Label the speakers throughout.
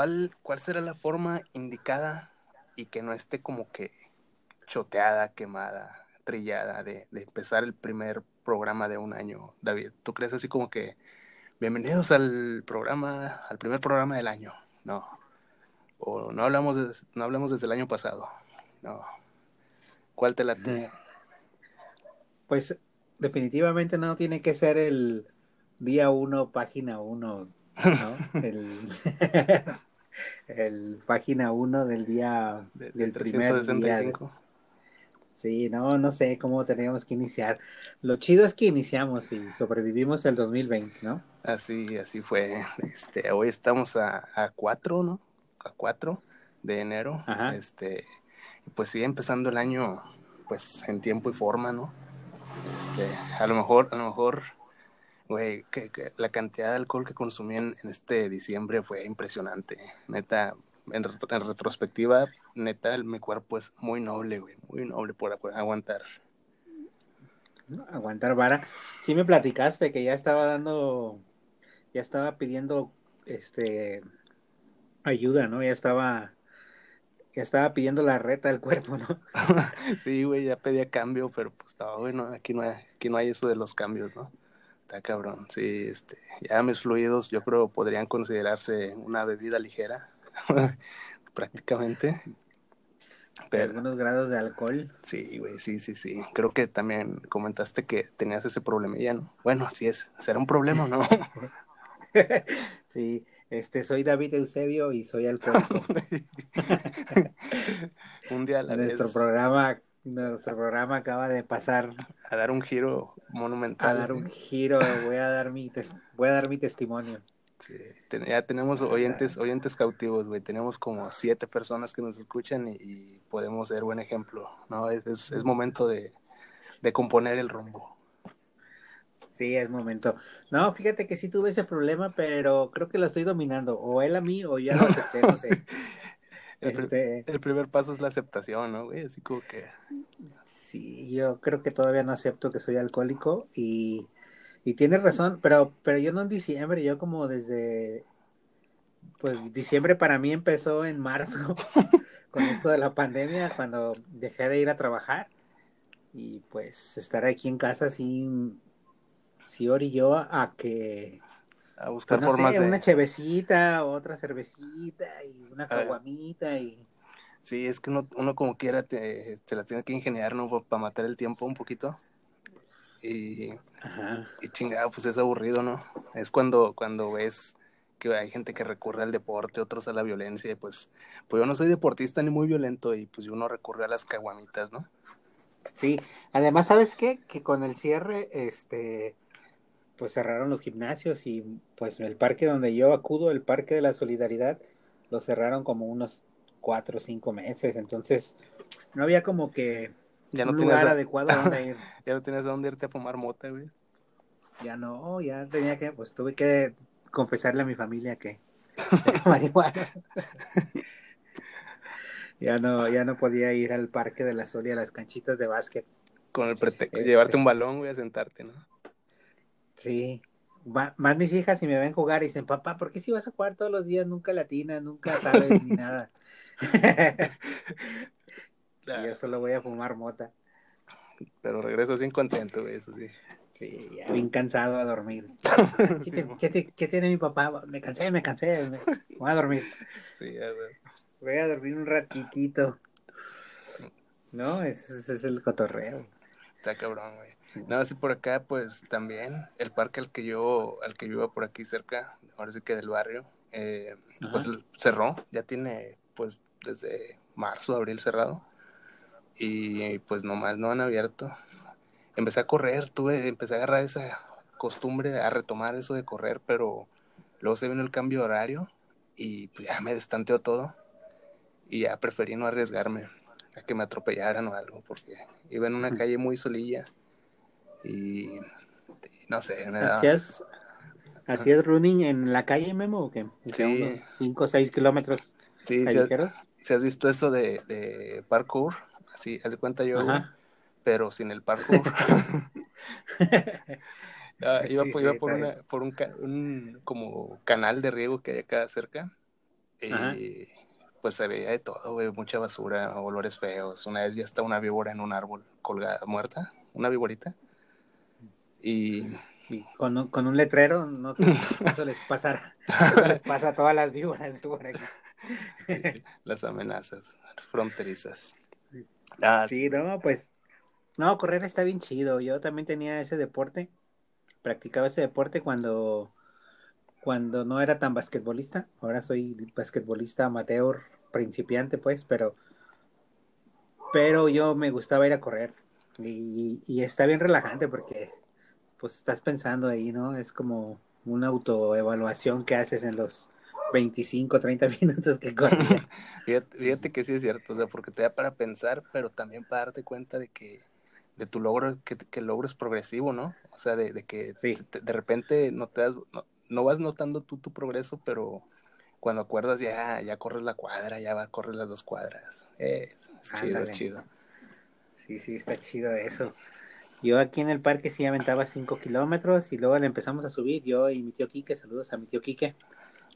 Speaker 1: ¿cuál, ¿cuál será la forma indicada y que no esté como que choteada, quemada, trillada de, de empezar el primer programa de un año, David? ¿Tú crees así como que bienvenidos al programa, al primer programa del año? No. O no hablamos, de- no hablamos desde el año pasado. No. ¿Cuál te late?
Speaker 2: Pues definitivamente no tiene que ser el día uno, página uno, ¿no? El, el página uno del día
Speaker 1: De-
Speaker 2: del
Speaker 1: del
Speaker 2: primer día.
Speaker 1: 365.
Speaker 2: Sí, no, no sé cómo tenemos que iniciar. Lo chido es que iniciamos y sobrevivimos el 2020, ¿no?
Speaker 1: Así, así fue. Este, hoy estamos a, a 4, ¿no? A 4 de enero.
Speaker 2: Ajá.
Speaker 1: Este, pues sigue empezando el año, pues en tiempo y forma, ¿no? Este, a lo mejor, a lo mejor, güey, que, que la cantidad de alcohol que consumí en, en este diciembre fue impresionante. Neta, en, retro- en retrospectiva, neta, el- mi cuerpo es muy noble, güey, muy noble por agu- aguantar.
Speaker 2: Aguantar vara. Sí me platicaste que ya estaba dando, ya estaba pidiendo, este, ayuda, ¿no? Ya estaba, ya estaba pidiendo la reta del cuerpo, ¿no?
Speaker 1: Sí, güey, ya pedía cambio, pero pues estaba bueno, aquí no hay, aquí no hay eso de los cambios, ¿no? Está cabrón, sí, este, ya mis fluidos yo creo podrían considerarse una bebida ligera, prácticamente. Pero
Speaker 2: algunos grados de alcohol.
Speaker 1: sí, güey, sí, sí, sí. Creo que también comentaste que tenías ese problemilla, ¿no? Bueno, así es, será un problema, o ¿no?
Speaker 2: Sí, este, soy David Eusebio y soy alcohólico.
Speaker 1: un día a la
Speaker 2: Nuestro
Speaker 1: vez
Speaker 2: programa, nuestro programa acaba de pasar
Speaker 1: a dar un giro monumental.
Speaker 2: a dar un giro. Voy a dar mi, voy a dar mi testimonio.
Speaker 1: Sí, ten- ya tenemos oyentes, oyentes cautivos, güey. Tenemos como siete personas que nos escuchan y, y podemos ser buen ejemplo, ¿no? Es, es, es momento de, de componer el rumbo.
Speaker 2: Sí, es momento. No, fíjate que sí tuve ese problema, pero creo que lo estoy dominando. O él a mí o ya lo acepté, no sé.
Speaker 1: El,
Speaker 2: Este,
Speaker 1: el primer paso es la aceptación, ¿no, güey? Así como que...
Speaker 2: sí, yo creo que todavía no acepto que soy alcohólico y, y tienes razón, pero, pero yo no en diciembre, yo como desde, pues diciembre para mí empezó en marzo con esto de la pandemia, cuando dejé de ir a trabajar y pues estar aquí en casa sí, sí orilló a que
Speaker 1: A buscar
Speaker 2: Pues no
Speaker 1: formas
Speaker 2: sé,
Speaker 1: de...
Speaker 2: una chevecita, otra cervecita y una
Speaker 1: Ah.
Speaker 2: caguamita y
Speaker 1: Sí, es que uno, uno como quiera te, se las tiene que ingeniar, ¿no? Para matar el tiempo un poquito. Y,
Speaker 2: Ajá.
Speaker 1: y chingado, pues es aburrido, ¿no? Es cuando, cuando ves que hay gente que recurre al deporte, otros a la violencia, y pues, pues yo no soy deportista ni muy violento, y pues uno recurre a las caguamitas, ¿no?
Speaker 2: Sí, además, ¿sabes qué? Que con el cierre, este, pues cerraron los gimnasios y pues el parque donde yo acudo, el Parque de la Solidaridad, lo cerraron como unos cuatro o cinco meses, entonces no había como que
Speaker 1: Ya no
Speaker 2: un lugar
Speaker 1: a-
Speaker 2: adecuado donde ir.
Speaker 1: Ya no tienes a dónde irte a fumar mota, güey.
Speaker 2: Ya no, ya tenía que, pues tuve que confesarle a mi familia que era marihuana. ya no, ya no podía ir al Parque de la Sol y a las canchitas de básquet.
Speaker 1: Con el pretexto,
Speaker 2: Este.
Speaker 1: llevarte un balón, güey, a sentarte, ¿no?
Speaker 2: Sí. Va- más mis hijas si me ven jugar y dicen, papá, ¿por qué si vas a jugar todos los días nunca latina, nunca sabes ni nada? yo solo voy a fumar mota.
Speaker 1: Pero regresas bien contento, güey, eso sí.
Speaker 2: Sí, ya bien cansado a dormir. ¿Qué,
Speaker 1: Sí,
Speaker 2: te-
Speaker 1: mo-
Speaker 2: qué te- qué tiene mi papá? Me cansé, me cansé. me- Voy a dormir.
Speaker 1: sí, ya, güey.
Speaker 2: Voy a dormir un ratitito. No, ese, ese es el cotorreo.
Speaker 1: Está cabrón, güey. No, sí, por acá, pues también el parque al que yo, al que yo iba por aquí cerca, ahora sí que del barrio, eh, pues cerró, ya tiene, pues, desde marzo, abril cerrado. Y pues nomás no han abierto. Empecé a correr, tuve, empecé a agarrar esa costumbre, a retomar eso de correr, pero luego se vino el cambio de horario y pues ya me destanteó todo. Y ya preferí no arriesgarme a que me atropellaran o algo, porque iba en una calle muy solilla y, y no sé, me daba...
Speaker 2: ¿Hacías, ¿Hacías running en la calle, Memo, o qué? O sea,
Speaker 1: Sí.
Speaker 2: unos 5 o 6 kilómetros
Speaker 1: Sí, si has visto eso de, de parkour, así, haz de cuenta yo,
Speaker 2: Ajá.
Speaker 1: pero sin el parkour. Ah, iba
Speaker 2: Sí,
Speaker 1: por,
Speaker 2: sí,
Speaker 1: iba por, una, por un, como canal de riego que hay acá cerca Y pues se veía de todo, güey, mucha basura, olores feos. Una vez ya está una víbora en un árbol colgada, muerta, una víborita. Y,
Speaker 2: y con, un, con un letrero, no eso les pasa, eso les pasa a todas las víboras por aquí.
Speaker 1: Las amenazas fronterizas.
Speaker 2: Ah, sí, no, pues, no, correr está bien chido. Yo también tenía ese deporte, practicaba ese deporte cuando, cuando no era tan basquetbolista. Ahora soy basquetbolista amateur, principiante, pues, pero, pero yo me gustaba ir a correr. Y, y está bien relajante porque, pues, estás pensando ahí, ¿no? Es como una autoevaluación que haces en los 25, 30 minutos que corría.
Speaker 1: fíjate, que sí es cierto, o sea, porque te da para pensar, pero también para darte cuenta de que de tu logro, que, que el logro es progresivo, ¿no? O sea, de, de que de repente no te das, no, vas notando tú tu progreso, pero cuando acuerdas ya, ya corres la cuadra, ya va a correr las dos cuadras. Es, chido, es chido.
Speaker 2: Sí, sí, está chido eso. Yo aquí en el parque sí aventaba 5 kilómetros y luego le empezamos a subir, yo y mi tío Quique, saludos a mi tío Quique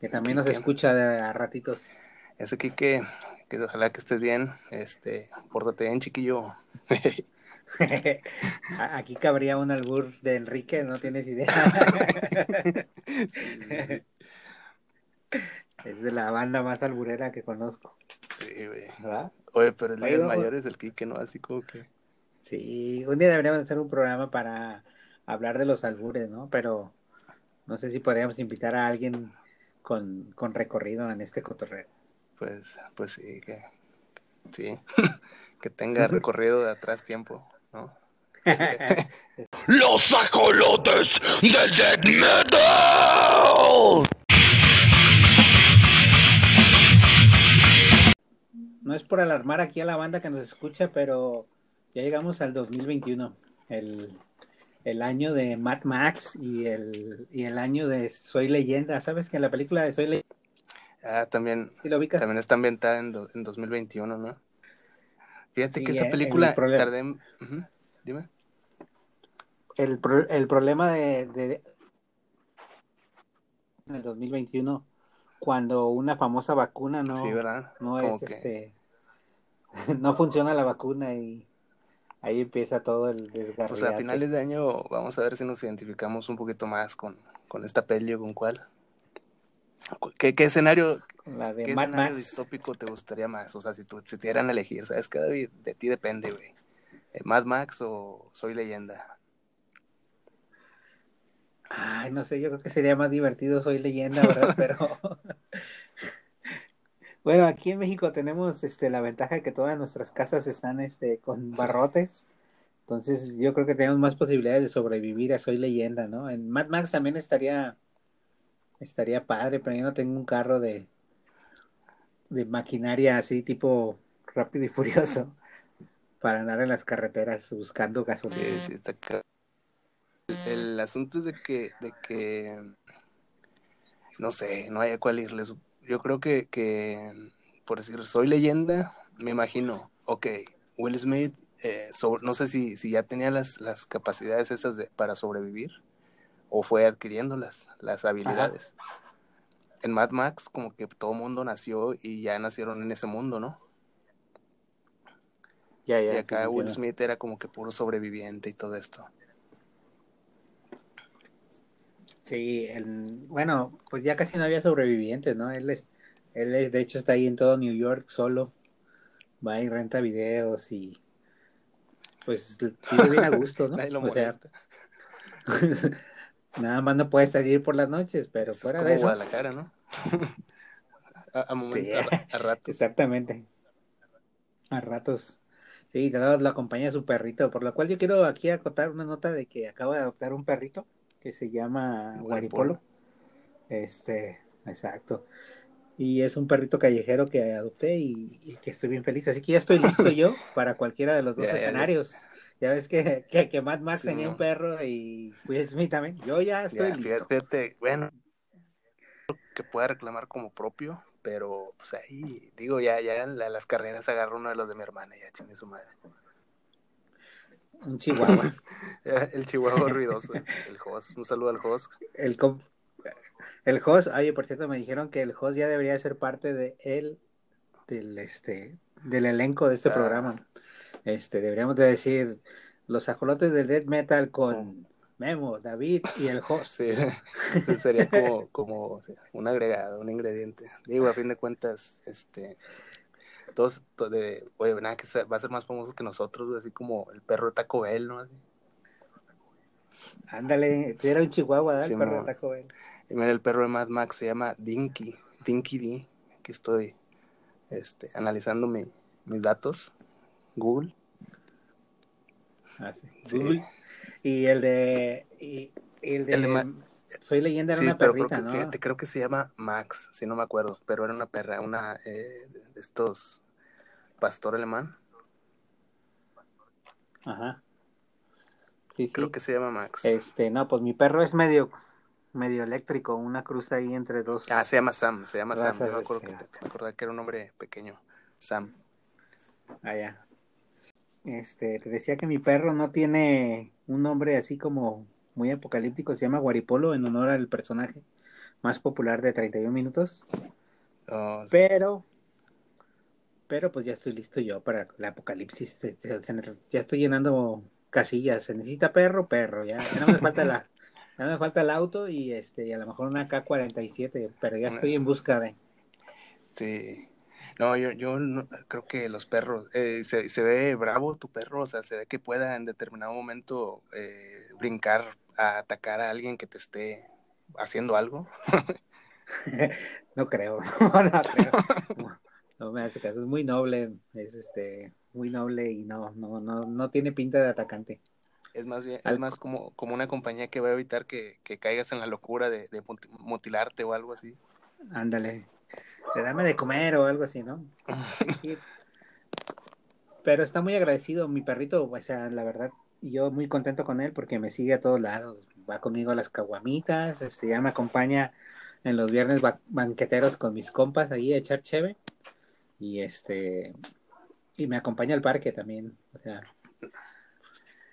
Speaker 2: que también nos escucha a ratitos.
Speaker 1: Ese Kike, que ojalá que estés bien, este, pórtate bien, chiquillo.
Speaker 2: Aquí cabría un albur de Enrique, no tienes idea. Es de la banda más alburera que conozco.
Speaker 1: Sí, güey. Oye, pero el día mayor es el Kike, ¿no? Así como que.
Speaker 2: Sí, un día deberíamos hacer un programa para hablar de los albures, ¿no? Pero no sé si podríamos invitar a alguien con, con recorrido en este cotorreo.
Speaker 1: Pues, pues sí, que sí, que tenga recorrido de atrás tiempo, ¿no? Este,
Speaker 3: Los ajolotes del death metal.
Speaker 2: No es por alarmar aquí a la banda que nos escucha, pero ya llegamos al 2021. El, el año de Mad Max y el, y el año de Soy Leyenda. ¿Sabes que en la película de Soy Leyenda?
Speaker 1: Ah, también, también está ambientada en, en 2021, ¿no? Fíjate que esa película tardé... Dime.
Speaker 2: El, el problema de, de, en el 2021 cuando una famosa vacuna no,
Speaker 1: sí, ¿verdad?
Speaker 2: no es este no funciona la vacuna y ahí empieza todo el desgarro.
Speaker 1: Pues a finales de año vamos a ver si nos identificamos un poquito más con, con esta peli o con cuál. ¿Qué, qué escenario, ¿qué escenario distópico te gustaría más? O sea, si, tú, si te dieran a elegir, ¿sabes qué, David? De ti depende, güey. Eh, ¿Mad Max o Soy Leyenda?
Speaker 2: Ay, no sé, yo creo que sería más divertido Soy Leyenda, ¿verdad? Pero... Bueno, aquí en México tenemos este, la ventaja de que todas nuestras casas están este, con barrotes. Entonces yo creo que tenemos más posibilidades de sobrevivir a Soy Leyenda, ¿no? En Mad Max también estaría, estaría padre, pero yo no tengo un carro de, de maquinaria así tipo rápido y furioso para andar en las carreteras buscando gasolina.
Speaker 1: Sí, sí, está el, asunto es de que, de que, no sé, no hay a cuál irles yo creo que, que, por decir, soy leyenda, me imagino, ok, Will Smith, eh, no sé si, si ya tenía las, las capacidades esas de, para sobrevivir o fue adquiriendo las, las habilidades. En Mad Max, como que todo mundo nació y ya nacieron en ese mundo, ¿no?
Speaker 2: Ya, ya,
Speaker 1: y acá Will Smith era como que puro sobreviviente y todo esto.
Speaker 2: Sí, bueno, pues ya casi no había sobrevivientes, ¿no? Él es, él es, de hecho está ahí en todo New York solo, va y renta videos y pues vive bien a gusto, ¿no? o sea, nada más no puede salir por las noches, pero fuera de eso.
Speaker 1: la cara, ¿no? a, a, ratos.
Speaker 2: Exactamente. A ratos. Sí, lo acompaña su perrito, por lo cual yo quiero aquí acotar una nota de que acaba de adoptar un perrito que se llama Guaripolo. Este, exacto. Y es un perrito callejero que adopté y, que estoy bien feliz. Así que ya estoy listo yo para cualquiera de los dos escenarios. Ya, ves que, que, que Matt Max tenía un perro y Will Smith también. Yo ya estoy listo.
Speaker 1: Fíjate, bueno, que pueda reclamar como propio, pero pues ahí, digo, ya, ya en las carreras agarro uno de los de mi hermana, ya chingue su madre.
Speaker 2: Un chihuahua.
Speaker 1: el chihuahua ruidoso, el host. Un saludo al host.
Speaker 2: El, El host, oye, por cierto, me dijeron que el host ya debería ser parte de él, del este, del elenco de este
Speaker 1: Ah.
Speaker 2: programa. Este, deberíamos de decir los ajolotes del death metal con Memo, David y el host.
Speaker 1: Sí, sería como, como un agregado, un ingrediente. Digo, a fin de cuentas, este, todos, to- de, oye, nada, que va a ser más famoso que nosotros, así como el perro de Taco Bell, ¿no? Así.
Speaker 2: Ándale, tú eras un chihuahua, ¿verdad?
Speaker 1: Sí,
Speaker 2: el perro de Taco Bell.
Speaker 1: Y mira, el perro de Mad Max se llama Dinky, Dinky D. Aquí estoy este, analizando mi- mis datos. Google.
Speaker 2: Ah, sí.
Speaker 1: Sí,
Speaker 2: Google. Y el de. Y, y el de.
Speaker 1: El de
Speaker 2: Soy leyenda era
Speaker 1: sí
Speaker 2: una
Speaker 1: pero creo
Speaker 2: perrita,
Speaker 1: que,
Speaker 2: ¿no?
Speaker 1: creo que se llama Max, si no me acuerdo, pero era una perra, una eh, de estos pastor alemán.
Speaker 2: Ajá. Sí, sí.
Speaker 1: Creo que se llama Max.
Speaker 2: Este, no, pues mi perro es medio, medio eléctrico, una cruz ahí entre dos.
Speaker 1: Ah, se llama Sam, se llama Sam. Yo me
Speaker 2: de
Speaker 1: acuerdo que me acordaba que era un hombre pequeño. Sam.
Speaker 2: allá. Este, te decía que mi perro no tiene un nombre así como muy apocalíptico, se llama Guaripolo en honor al personaje más popular de 31 minutos,
Speaker 1: Oh, sí.
Speaker 2: pero, pero pues ya estoy listo yo para el apocalipsis, ya estoy llenando casillas, se necesita perro, perro, ya, ya no me falta la, ya no me falta el auto y este, y a lo mejor una K-47, pero ya estoy en busca de,
Speaker 1: Sí. No, yo, yo no- creo que los perros, eh, se, se ve bravo tu perro, o sea, se ve que pueda en determinado momento eh, brincar a atacar a alguien que te esté haciendo algo.
Speaker 2: No creo, no, no creo. No, me hace caso, es muy noble, es este muy noble y no, no, no, no tiene pinta de atacante.
Speaker 1: Es más bien, es más como, como una compañía que va a evitar que, que caigas en la locura de, de muti- mutilarte o algo así.
Speaker 2: Ándale, le dame de comer o algo así, ¿no? Sí. Pero está muy agradecido mi perrito, o sea, la verdad, yo muy contento con él porque me sigue a todos lados, va conmigo a las caguamitas, este, ya me acompaña en los viernes ba- banqueteros con mis compas ahí a echar cheve y este y me acompaña al parque también, o sea,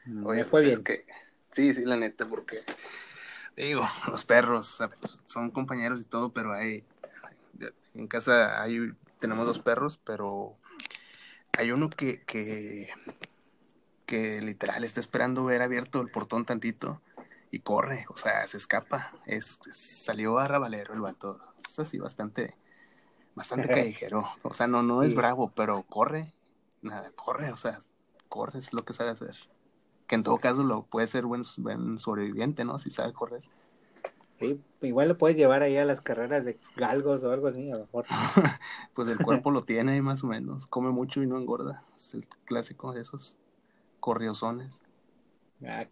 Speaker 2: me
Speaker 1: Oye,
Speaker 2: fue
Speaker 1: pues
Speaker 2: bien.
Speaker 1: es que, sí, sí, la neta, porque digo, los perros pues, son compañeros y todo, pero hay, en casa hay, tenemos dos perros, pero hay uno que, que, que literal está esperando ver abierto el portón tantito y corre, o sea, se escapa, es, es- salió a rabalero el vato, es así bastante, bastante callejero, o sea, no, no es
Speaker 2: Sí.
Speaker 1: bravo, pero corre, nada, corre, o sea, corre es lo que sabe hacer que en todo caso lo puede ser buen, buen sobreviviente, ¿no? Si sabe correr.
Speaker 2: Sí, igual lo puedes llevar ahí a las carreras de galgos o algo así, a lo mejor.
Speaker 1: Pues el cuerpo lo tiene ahí más o menos. Come mucho y no engorda. Es el clásico de esos corriosones.
Speaker 2: Ah,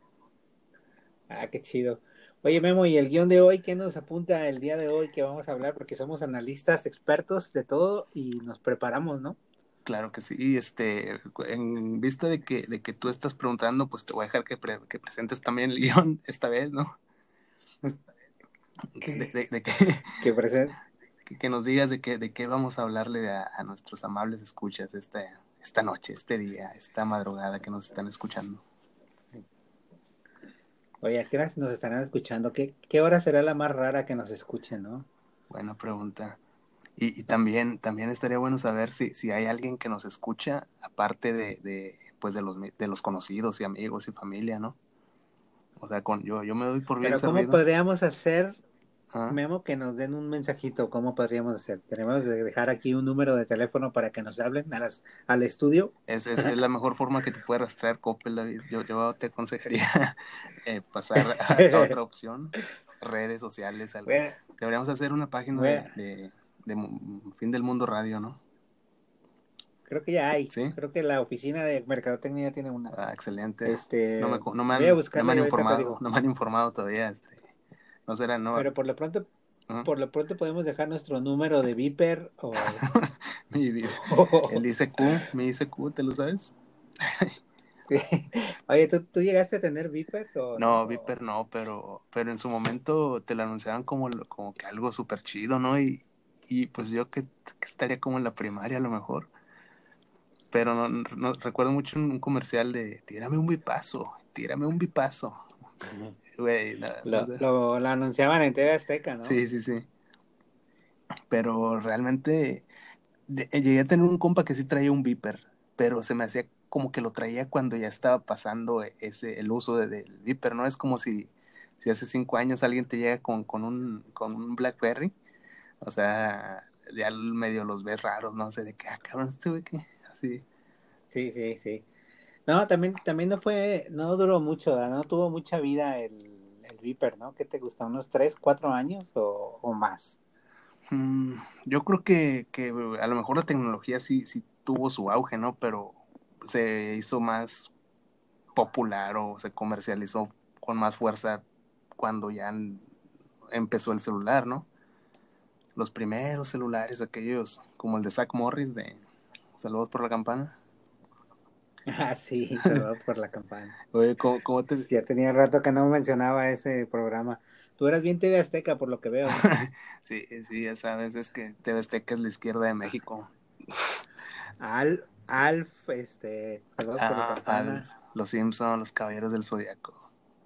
Speaker 2: ah, qué chido. Oye, Memo, ¿y el guion de hoy qué nos apunta el día de hoy que vamos a hablar? Porque somos analistas expertos de todo y nos preparamos, ¿no?
Speaker 1: Claro que sí. Este, en vista de que, de que tú estás preguntando, pues te voy a dejar que, pre- que presentes también el guion esta vez, ¿no? De, de- de que,
Speaker 2: Que
Speaker 1: que, que nos digas de qué, de qué vamos a hablarle a, a nuestros amables escuchas esta, esta noche, este día, esta madrugada que nos están escuchando.
Speaker 2: Oye, ¿a qué horas nos estarán escuchando? ¿Qué, qué hora será la más rara que nos escuchen, no?
Speaker 1: Buena pregunta. Y, y también, también estaría bueno saber si, si hay alguien que nos escucha, aparte de, de, pues de los, de los conocidos y amigos y familia, ¿no? O sea, con, yo, yo me doy por bien
Speaker 2: Pero ¿cómo podríamos hacer,
Speaker 1: Ah,
Speaker 2: Memo, que nos den un mensajito? ¿Cómo podríamos hacer? Tenemos que dejar aquí un número de teléfono para que nos hablen a las, al estudio.
Speaker 1: Es, es, la mejor forma que te puede rastrear Coppel, David. Yo, yo te aconsejaría eh, pasar a, a otra opción, redes sociales. algo.
Speaker 2: Bueno,
Speaker 1: Deberíamos hacer una página de, de, Fin del Mundo Radio, ¿no?
Speaker 2: creo que ya hay.
Speaker 1: ¿Sí?
Speaker 2: Creo que la oficina de mercadotecnia tiene una.
Speaker 1: Ah, excelente.
Speaker 2: Este,
Speaker 1: No me, no me han,
Speaker 2: voy a
Speaker 1: no me han informado, no me han informado todavía. Este, no será, no.
Speaker 2: Pero por lo pronto, por lo pronto podemos dejar nuestro número de Viper o,
Speaker 1: Mi-
Speaker 2: o-
Speaker 1: el ICQ, mi ICQ, ¿te lo sabes?
Speaker 2: Sí. Oye, ¿tú, tú llegaste a tener Viper o
Speaker 1: No, Viper no, pero, pero en su momento te lo anunciaban como, lo- como que algo súper chido, ¿no? Y, y pues yo que, que estaría como en la primaria a lo mejor. Pero no, no- recuerdo mucho un, un comercial de tírame un bipazo, tírame un bipazo. Güey,
Speaker 2: Lo, anunciaban en TV Azteca, ¿no?
Speaker 1: Sí, sí, sí. Pero realmente de- eh, llegué a tener un compa que sí traía un Viper, pero se me hacía como que lo traía cuando ya estaba pasando ese, el uso de- del Viper, ¿no? Es como si, si hace cinco años alguien te llega con, con un, con un BlackBerry, o sea, ya medio los ves raros, no sé, de qué, ah, cabrón, este güey que, así.
Speaker 2: Sí, sí, sí. No, también, también no fue, no duró mucho, no tuvo mucha vida el Viper, ¿no? ¿Qué te gusta? ¿Unos tres, cuatro años o, más?
Speaker 1: Mm, yo creo que, que a lo mejor la tecnología sí, sí tuvo su auge, ¿no? Pero se hizo más popular o se comercializó con más fuerza cuando ya empezó el celular, ¿no? Los primeros celulares, aquellos como el de Zach Morris de Saludos por la campana.
Speaker 2: Ah, sí, perdón por la campana.
Speaker 1: Oye, ¿cómo, cómo te...
Speaker 2: Ya tenía rato que no mencionaba ese programa. Tú eras bien TV Azteca, por lo que veo.
Speaker 1: Sí, sí, ya sabes, es que TV Azteca es la izquierda de México.
Speaker 2: Al, Alf, este, perdón por la
Speaker 1: Ah,
Speaker 2: campana.
Speaker 1: al- los Simpsons, los Caballeros del Zodiaco.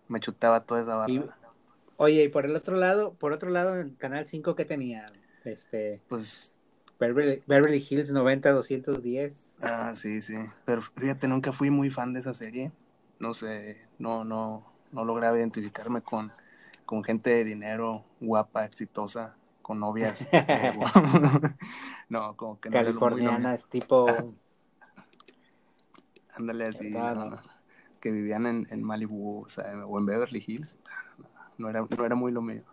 Speaker 1: Me chutaba toda esa barra.
Speaker 2: Y- Oye, y por el otro lado, por otro lado, en Canal 5, ¿qué tenía? Este,
Speaker 1: Pues
Speaker 2: Beverly, Beverly Hills 90-210.
Speaker 1: Ah, sí, sí. Pero fíjate, nunca fui muy fan de esa serie. No sé, no, no, no lograba identificarme con, con gente de dinero, guapa, exitosa, con novias. eh, no, como que no.
Speaker 2: Californianas, tipo,
Speaker 1: Ándale así, no, no. que vivían en, en Malibu, o sea, o en Beverly Hills. No era, no era muy lo mío.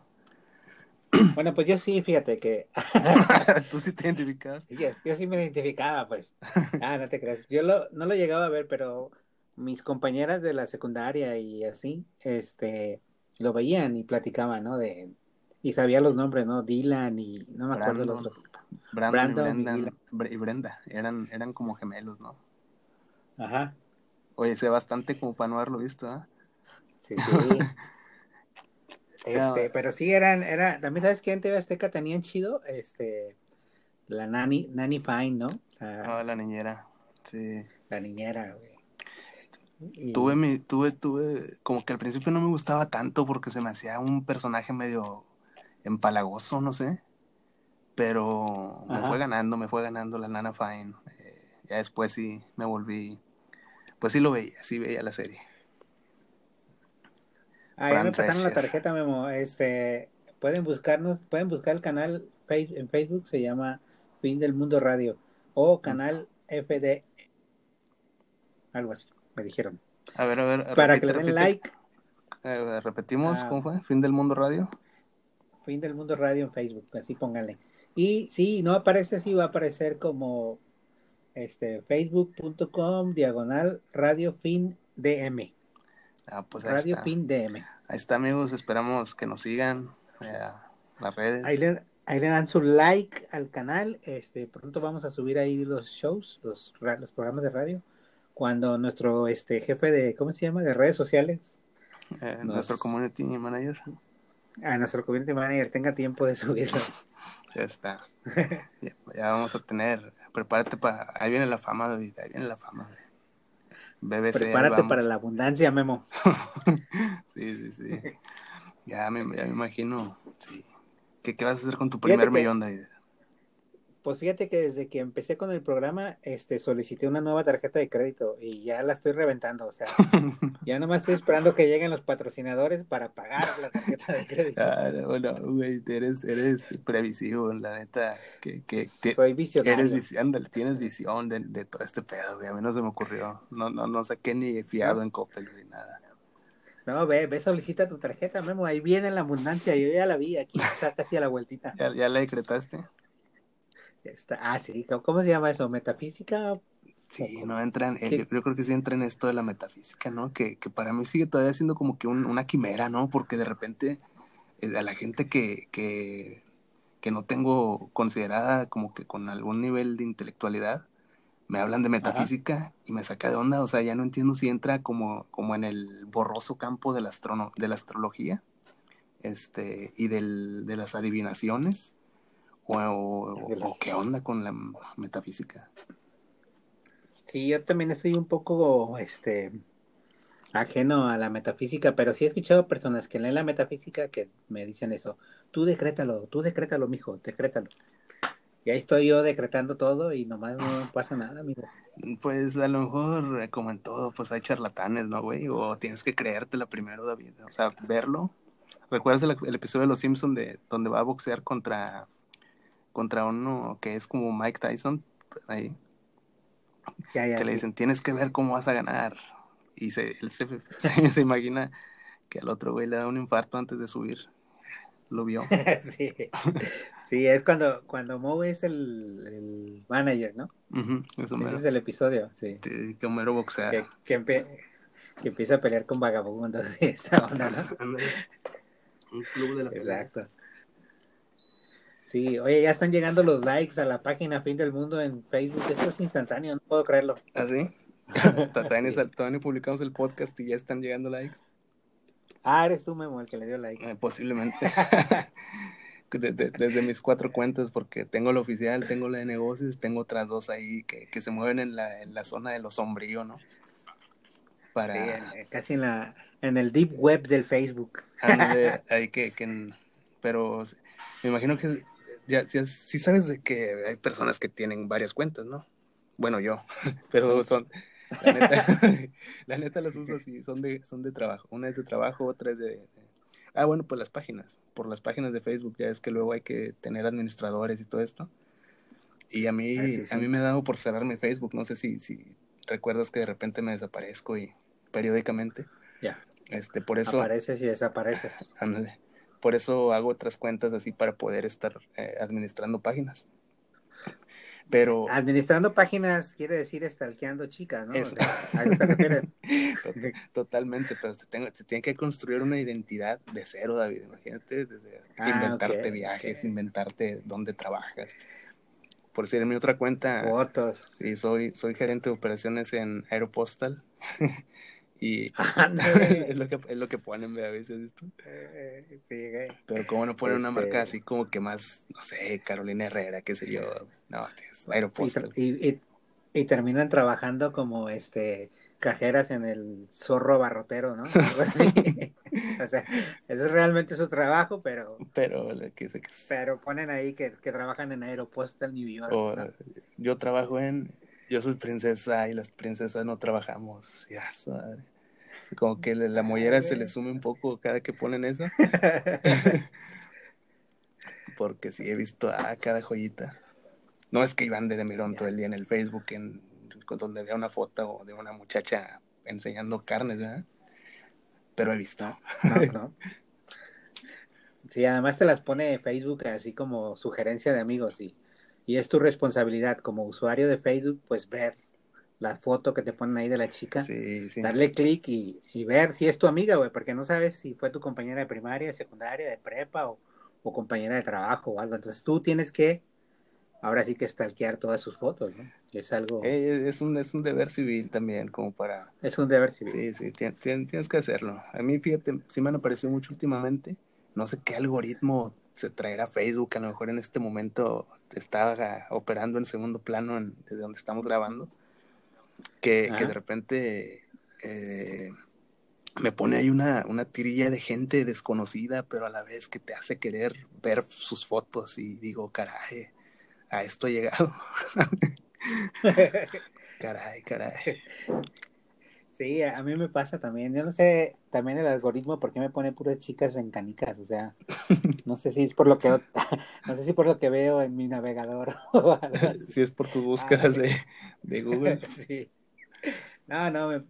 Speaker 2: bueno, pues yo sí, fíjate que
Speaker 1: ¿Tú sí te identificabas?
Speaker 2: yo, yo sí me identificaba, pues. Ah, no te creas. Yo lo, no lo llegaba a ver, pero mis compañeras de la secundaria y así, este, lo veían y platicaban, ¿no? De, y sabía los nombres, ¿no? Dylan y no me acuerdo los
Speaker 1: Brandon.
Speaker 2: otros.
Speaker 1: Brandon,
Speaker 2: Brandon
Speaker 1: y, Brenda, y Brenda, eran, eran como gemelos, ¿no?
Speaker 2: Ajá.
Speaker 1: Oye, sé bastante como para no haberlo visto, ¿ah?
Speaker 2: Sí, sí.
Speaker 1: No.
Speaker 2: Este, pero sí eran, era, también sabes que en TV Azteca tenían chido, este, la Nani, Nani Fine, ¿no? La,
Speaker 1: Ah, la niñera. Sí.
Speaker 2: la niñera, güey. Y-
Speaker 1: Tuve mi, tuve, tuve, como que al principio no me gustaba tanto porque se me hacía un personaje medio empalagoso, no sé. Pero me
Speaker 2: Ajá.
Speaker 1: fue ganando, me fue ganando la Nana Fine. Eh, ya después sí me volví, pues sí lo veía, sí veía la serie.
Speaker 2: Ah,
Speaker 1: Fran
Speaker 2: me pasaron la tarjeta, Memo. Este, pueden buscarnos, pueden buscar el canal en Facebook, se llama Fin del Mundo Radio o canal FD, algo así, me dijeron.
Speaker 1: A ver, a ver.
Speaker 2: Para que le den
Speaker 1: repite.
Speaker 2: like,
Speaker 1: Eh, repetimos,
Speaker 2: Ah.
Speaker 1: ¿cómo fue? Fin del Mundo Radio.
Speaker 2: Fin del Mundo Radio en Facebook, así pónganle. Y si no aparece así, va a aparecer como este facebook.com diagonal radio fin DM.
Speaker 1: Ah, pues ahí
Speaker 2: Radio
Speaker 1: está.
Speaker 2: fin DM.
Speaker 1: Ahí está, amigos. Esperamos que nos sigan eh, las redes.
Speaker 2: Ahí le, ahí le dan su like al canal. Este, pronto vamos a subir ahí los shows, los, ra- los programas de radio. Cuando nuestro este jefe de, ¿cómo se llama? De redes sociales,
Speaker 1: Eh,
Speaker 2: nos-
Speaker 1: Nuestro community manager.
Speaker 2: a nuestro community manager tenga tiempo de subirlos.
Speaker 1: Ya está. ya, ya vamos a tener. Prepárate para. Ahí viene la fama, David. Ahí viene la fama. BBC.
Speaker 2: Prepárate
Speaker 1: vamos.
Speaker 2: para la abundancia, Memo.
Speaker 1: Sí, sí, sí. Ya me, ya me imagino. Sí. ¿Qué, ¿Qué vas a hacer con tu primer millón, David?
Speaker 2: Pues fíjate que desde que empecé con el programa, este, solicité una nueva tarjeta de crédito y ya la estoy reventando. O sea, ya nomás estoy esperando que lleguen los patrocinadores para pagar la tarjeta de crédito.
Speaker 1: Ah, no, no, güey, eres, eres previsivo, la neta. Que, que, te-
Speaker 2: Soy visionario.
Speaker 1: eres ándale, tienes visión de, de todo este pedo, güey. A mí no se me ocurrió. No, no, no saqué ni fiado en Coppel, ni nada.
Speaker 2: No, ve, ve, solicita tu tarjeta, Memo. Ahí viene la abundancia. Yo ya la vi. Aquí está casi a la vueltita.
Speaker 1: ¿Ya, ya la decretaste?
Speaker 2: Está. Ah, sí. ¿Cómo- ¿Cómo se llama eso? ¿Metafísica?
Speaker 1: Sí, no entran,
Speaker 2: Sí.
Speaker 1: yo, yo creo que sí entra en esto de la metafísica, ¿no? Que, que para mí sigue todavía siendo como que un- una quimera, ¿no? Porque de repente eh, a la gente que, que, que no tengo considerada como que con algún nivel de intelectualidad, me hablan de metafísica y me saca de onda, o sea, ya no entiendo si entra como, como en el borroso campo de la, astrono- de la astrología este, y del, de las adivinaciones, o, qué onda con la metafísica.
Speaker 2: Sí, yo también estoy un poco, este, ajeno a la metafísica, pero sí he escuchado personas que leen la metafísica que me dicen eso. Tú decrétalo, tú decrétalo, mijo, decrétalo. Y ahí estoy yo decretando todo y nomás no pasa nada, amigo.
Speaker 1: Pues a lo mejor, eh, como en todo, pues hay charlatanes, ¿no, güey? O tienes que creértela primero, David. O sea, verlo. ¿Recuerdas el, el episodio de Los Simpsons de donde va a boxear contra, contra uno que es como Mike Tyson? Ahí.
Speaker 2: Ya, ya,
Speaker 1: que le dicen, tienes que ver cómo vas a ganar. Y se, él se, se, se imagina que al otro güey le da un infarto antes de subir. Lo vio.
Speaker 2: sí. Sí, es cuando, cuando Moe es el, el manager, ¿no?
Speaker 1: Eso
Speaker 2: Ese
Speaker 1: mero.
Speaker 2: es el episodio, sí.
Speaker 1: Sí, que Homero boxea.
Speaker 2: Que, que, empe- que empieza a pelear con vagabundos y esta onda, ¿no?
Speaker 1: Un club de la pelea.
Speaker 2: Sí, oye, ya están llegando los likes a la página Fin del Mundo en Facebook. Esto es instantáneo, no puedo creerlo.
Speaker 1: ¿Ah, sí? todavía,
Speaker 2: Sí.
Speaker 1: todavía publicamos el podcast y ya están llegando likes.
Speaker 2: Ah, eres tú, Memo, el que le dio like.
Speaker 1: Eh, posiblemente. De- de- desde mis cuatro cuentas, porque tengo la oficial, tengo la de negocios, tengo otras dos ahí que, que se mueven en la, en la zona de lo sombrío, ¿no? Para...
Speaker 2: Sí, en- casi en la en el deep web del Facebook.
Speaker 1: Ándale, ahí que, que- pero me imagino que ya, ya sí sabes de que hay personas que tienen varias cuentas, ¿no? Bueno, yo, pero son, la neta, la neta las uso así, son de, son de trabajo. Una es de trabajo, otra es de, de- ah, bueno, pues las páginas, por las páginas de Facebook, ya es que luego hay que tener administradores y todo esto. Y a mí,
Speaker 2: Ah, sí, sí.
Speaker 1: a mí me ha dado por cerrar mi Facebook, no sé si, si recuerdas que de repente me desaparezco y periódicamente,
Speaker 2: Ya.
Speaker 1: este, por eso...
Speaker 2: Apareces y desapareces.
Speaker 1: Ándale. Por eso hago otras cuentas así para poder estar eh, administrando páginas. Pero
Speaker 2: Administrando páginas quiere decir stalkeando chicas, ¿no?
Speaker 1: Eso. totalmente, pero se, tengo- se tiene que construir una identidad de cero, David. Imagínate, desde
Speaker 2: Ah,
Speaker 1: inventarte viajes, inventarte dónde trabajas. Por decir, en mi otra cuenta,
Speaker 2: Fotos.
Speaker 1: sí, soy, soy gerente de operaciones en Aeropostal. y es, lo que, es lo que ponen, ¿verdad? a veces esto.
Speaker 2: Eh, sí, güey.
Speaker 1: Pero como no ponen una
Speaker 2: Este-
Speaker 1: marca así como que más, no sé, Carolina Herrera, qué sé yo. No, es
Speaker 2: Y,
Speaker 1: Aeropostal.
Speaker 2: y, y- y terminan trabajando como este cajeras en el zorro abarrotero, ¿no? Algo así. o sea, ese es realmente su trabajo, pero
Speaker 1: Pero que se-
Speaker 2: pero ponen ahí que, que trabajan en Aeropostal New York.
Speaker 1: o,
Speaker 2: ¿no?
Speaker 1: yo trabajo en, yo soy princesa y las princesas no trabajamos. Ya, madre. Como que la, mollera se le sume un poco cada que ponen eso. Porque sí he visto a cada joyita. No es que Iván de Mirón todo el día en el Facebook, en, donde vea una foto de una muchacha enseñando carnes, ¿verdad? Pero he visto.
Speaker 2: No, no. Sí, además te las pone Facebook así como sugerencia de amigos y, y es tu responsabilidad como usuario de Facebook, pues ver la foto que te ponen ahí de la chica,
Speaker 1: Sí, sí.
Speaker 2: darle clic y, y ver si es tu amiga, güey, porque no sabes si fue tu compañera de primaria, de secundaria, de prepa o, o compañera de trabajo o algo. Entonces tú tienes que, ahora sí que stalkear todas sus fotos, ¿no? Es algo,
Speaker 1: Eh, es, un, es un deber civil también, como para...
Speaker 2: es un deber civil.
Speaker 1: Sí, sí, tien- tien- tienes que hacerlo. A mí, fíjate, sí me han aparecido mucho últimamente. No sé qué algoritmo se traerá Facebook, a lo mejor en este momento está ah, operando en segundo plano en- desde donde estamos grabando, que, de repente eh, me pone ahí una, una tirilla de gente desconocida, pero a la vez que te hace querer ver sus fotos y digo, caray, a esto he llegado. caray, caray.
Speaker 2: Sí, a mí me pasa también. Yo no sé también el algoritmo por qué me pone puras chicas en canicas. O sea, no sé si es por lo que no sé si por lo que veo en mi navegador o algo así.
Speaker 1: Si es por tus búsquedas de, de Google.
Speaker 2: Sí. No, no, me-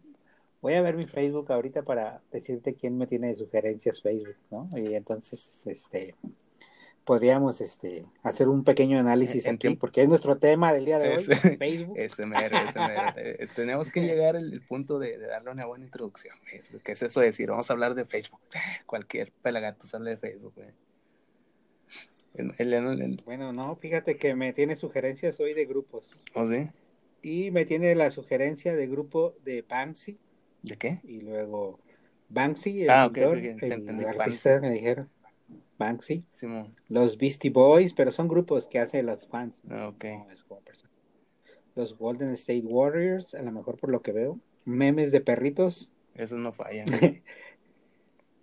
Speaker 2: voy a ver mi Facebook ahorita para decirte quién me tiene de sugerencias Facebook, ¿no? Y entonces, este, podríamos, este, hacer un pequeño análisis
Speaker 1: En
Speaker 2: aquí,
Speaker 1: tiempo-
Speaker 2: porque es nuestro tema del día de hoy,
Speaker 1: Ese-
Speaker 2: Facebook.
Speaker 1: Ese mero, ese mero. Eh, Tenemos que llegar al al punto de, de darle una buena introducción. güey. ¿Qué es eso de decir? Vamos a hablar de Facebook. Cualquier pelagato habla de Facebook. güey. El-
Speaker 2: Bueno, no, fíjate que me tiene sugerencias hoy de grupos.
Speaker 1: ¿Oh, sí?
Speaker 2: Y me tiene la sugerencia de grupo de Banksy
Speaker 1: ¿De qué?
Speaker 2: y luego Banksy, el
Speaker 1: Ah, ok,
Speaker 2: pintor,
Speaker 1: ok, te
Speaker 2: el artista me dijeron. Banksy,
Speaker 1: Simón.
Speaker 2: los Beastie Boys, pero son grupos que hacen los fans.
Speaker 1: Ah, ok.
Speaker 2: No es como persona. Los Golden State Warriors, a lo mejor por lo que veo. Memes de perritos,
Speaker 1: Esos no fallan.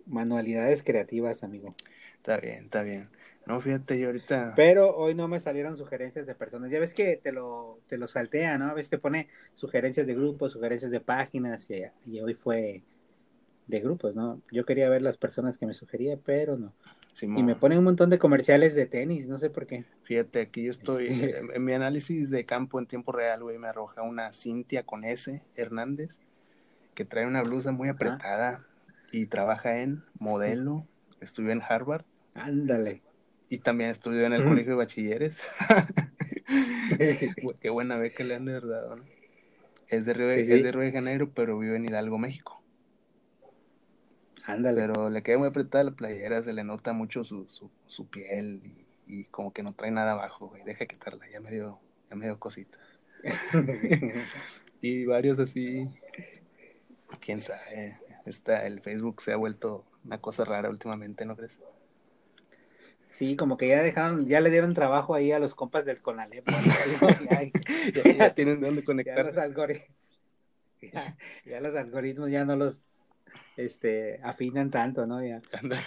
Speaker 2: Manualidades creativas, amigo.
Speaker 1: Está bien, está bien. No, fíjate, yo ahorita.
Speaker 2: Pero hoy no me salieron sugerencias de personas. Ya ves que te lo, te lo saltea, ¿no? A veces te pone sugerencias de grupos, sugerencias de páginas, y, y hoy fue de grupos, ¿no? Yo quería ver las personas que me sugería, pero no.
Speaker 1: Simón,
Speaker 2: Y me ponen un montón de comerciales de tenis, no sé por qué.
Speaker 1: Fíjate, aquí yo estoy.
Speaker 2: Este-
Speaker 1: En mi análisis de campo en tiempo real, güey, me arroja una Cintia con S Hernández, que trae una blusa muy apretada y trabaja en modelo. Estudió en Harvard
Speaker 2: Ándale.
Speaker 1: y también estudió en el
Speaker 2: Ujú.
Speaker 1: colegio de bachilleres. Qué buena beca le han de verdad, ¿no? Es de, Río,
Speaker 2: Sí, sí.
Speaker 1: es de Río de Janeiro, pero vive en Hidalgo, México.
Speaker 2: Ándale.
Speaker 1: Pero le queda muy apretada la playera, se le nota mucho su, su, su piel y, y como que no trae nada abajo, güey. Deja quitarla, ya me dio, ya me dio cosita. Y varios así, quién sabe. Está, el Facebook se ha vuelto una cosa rara últimamente, ¿no crees?
Speaker 2: Sí, como que ya dejaron, ya le dieron trabajo ahí a los compas del Conalep. ¿no? Ya,
Speaker 1: Ya, ya tienen de dónde
Speaker 2: algoritmos, ya, ya los algoritmos ya no los este afinan tanto, ¿no? Ya,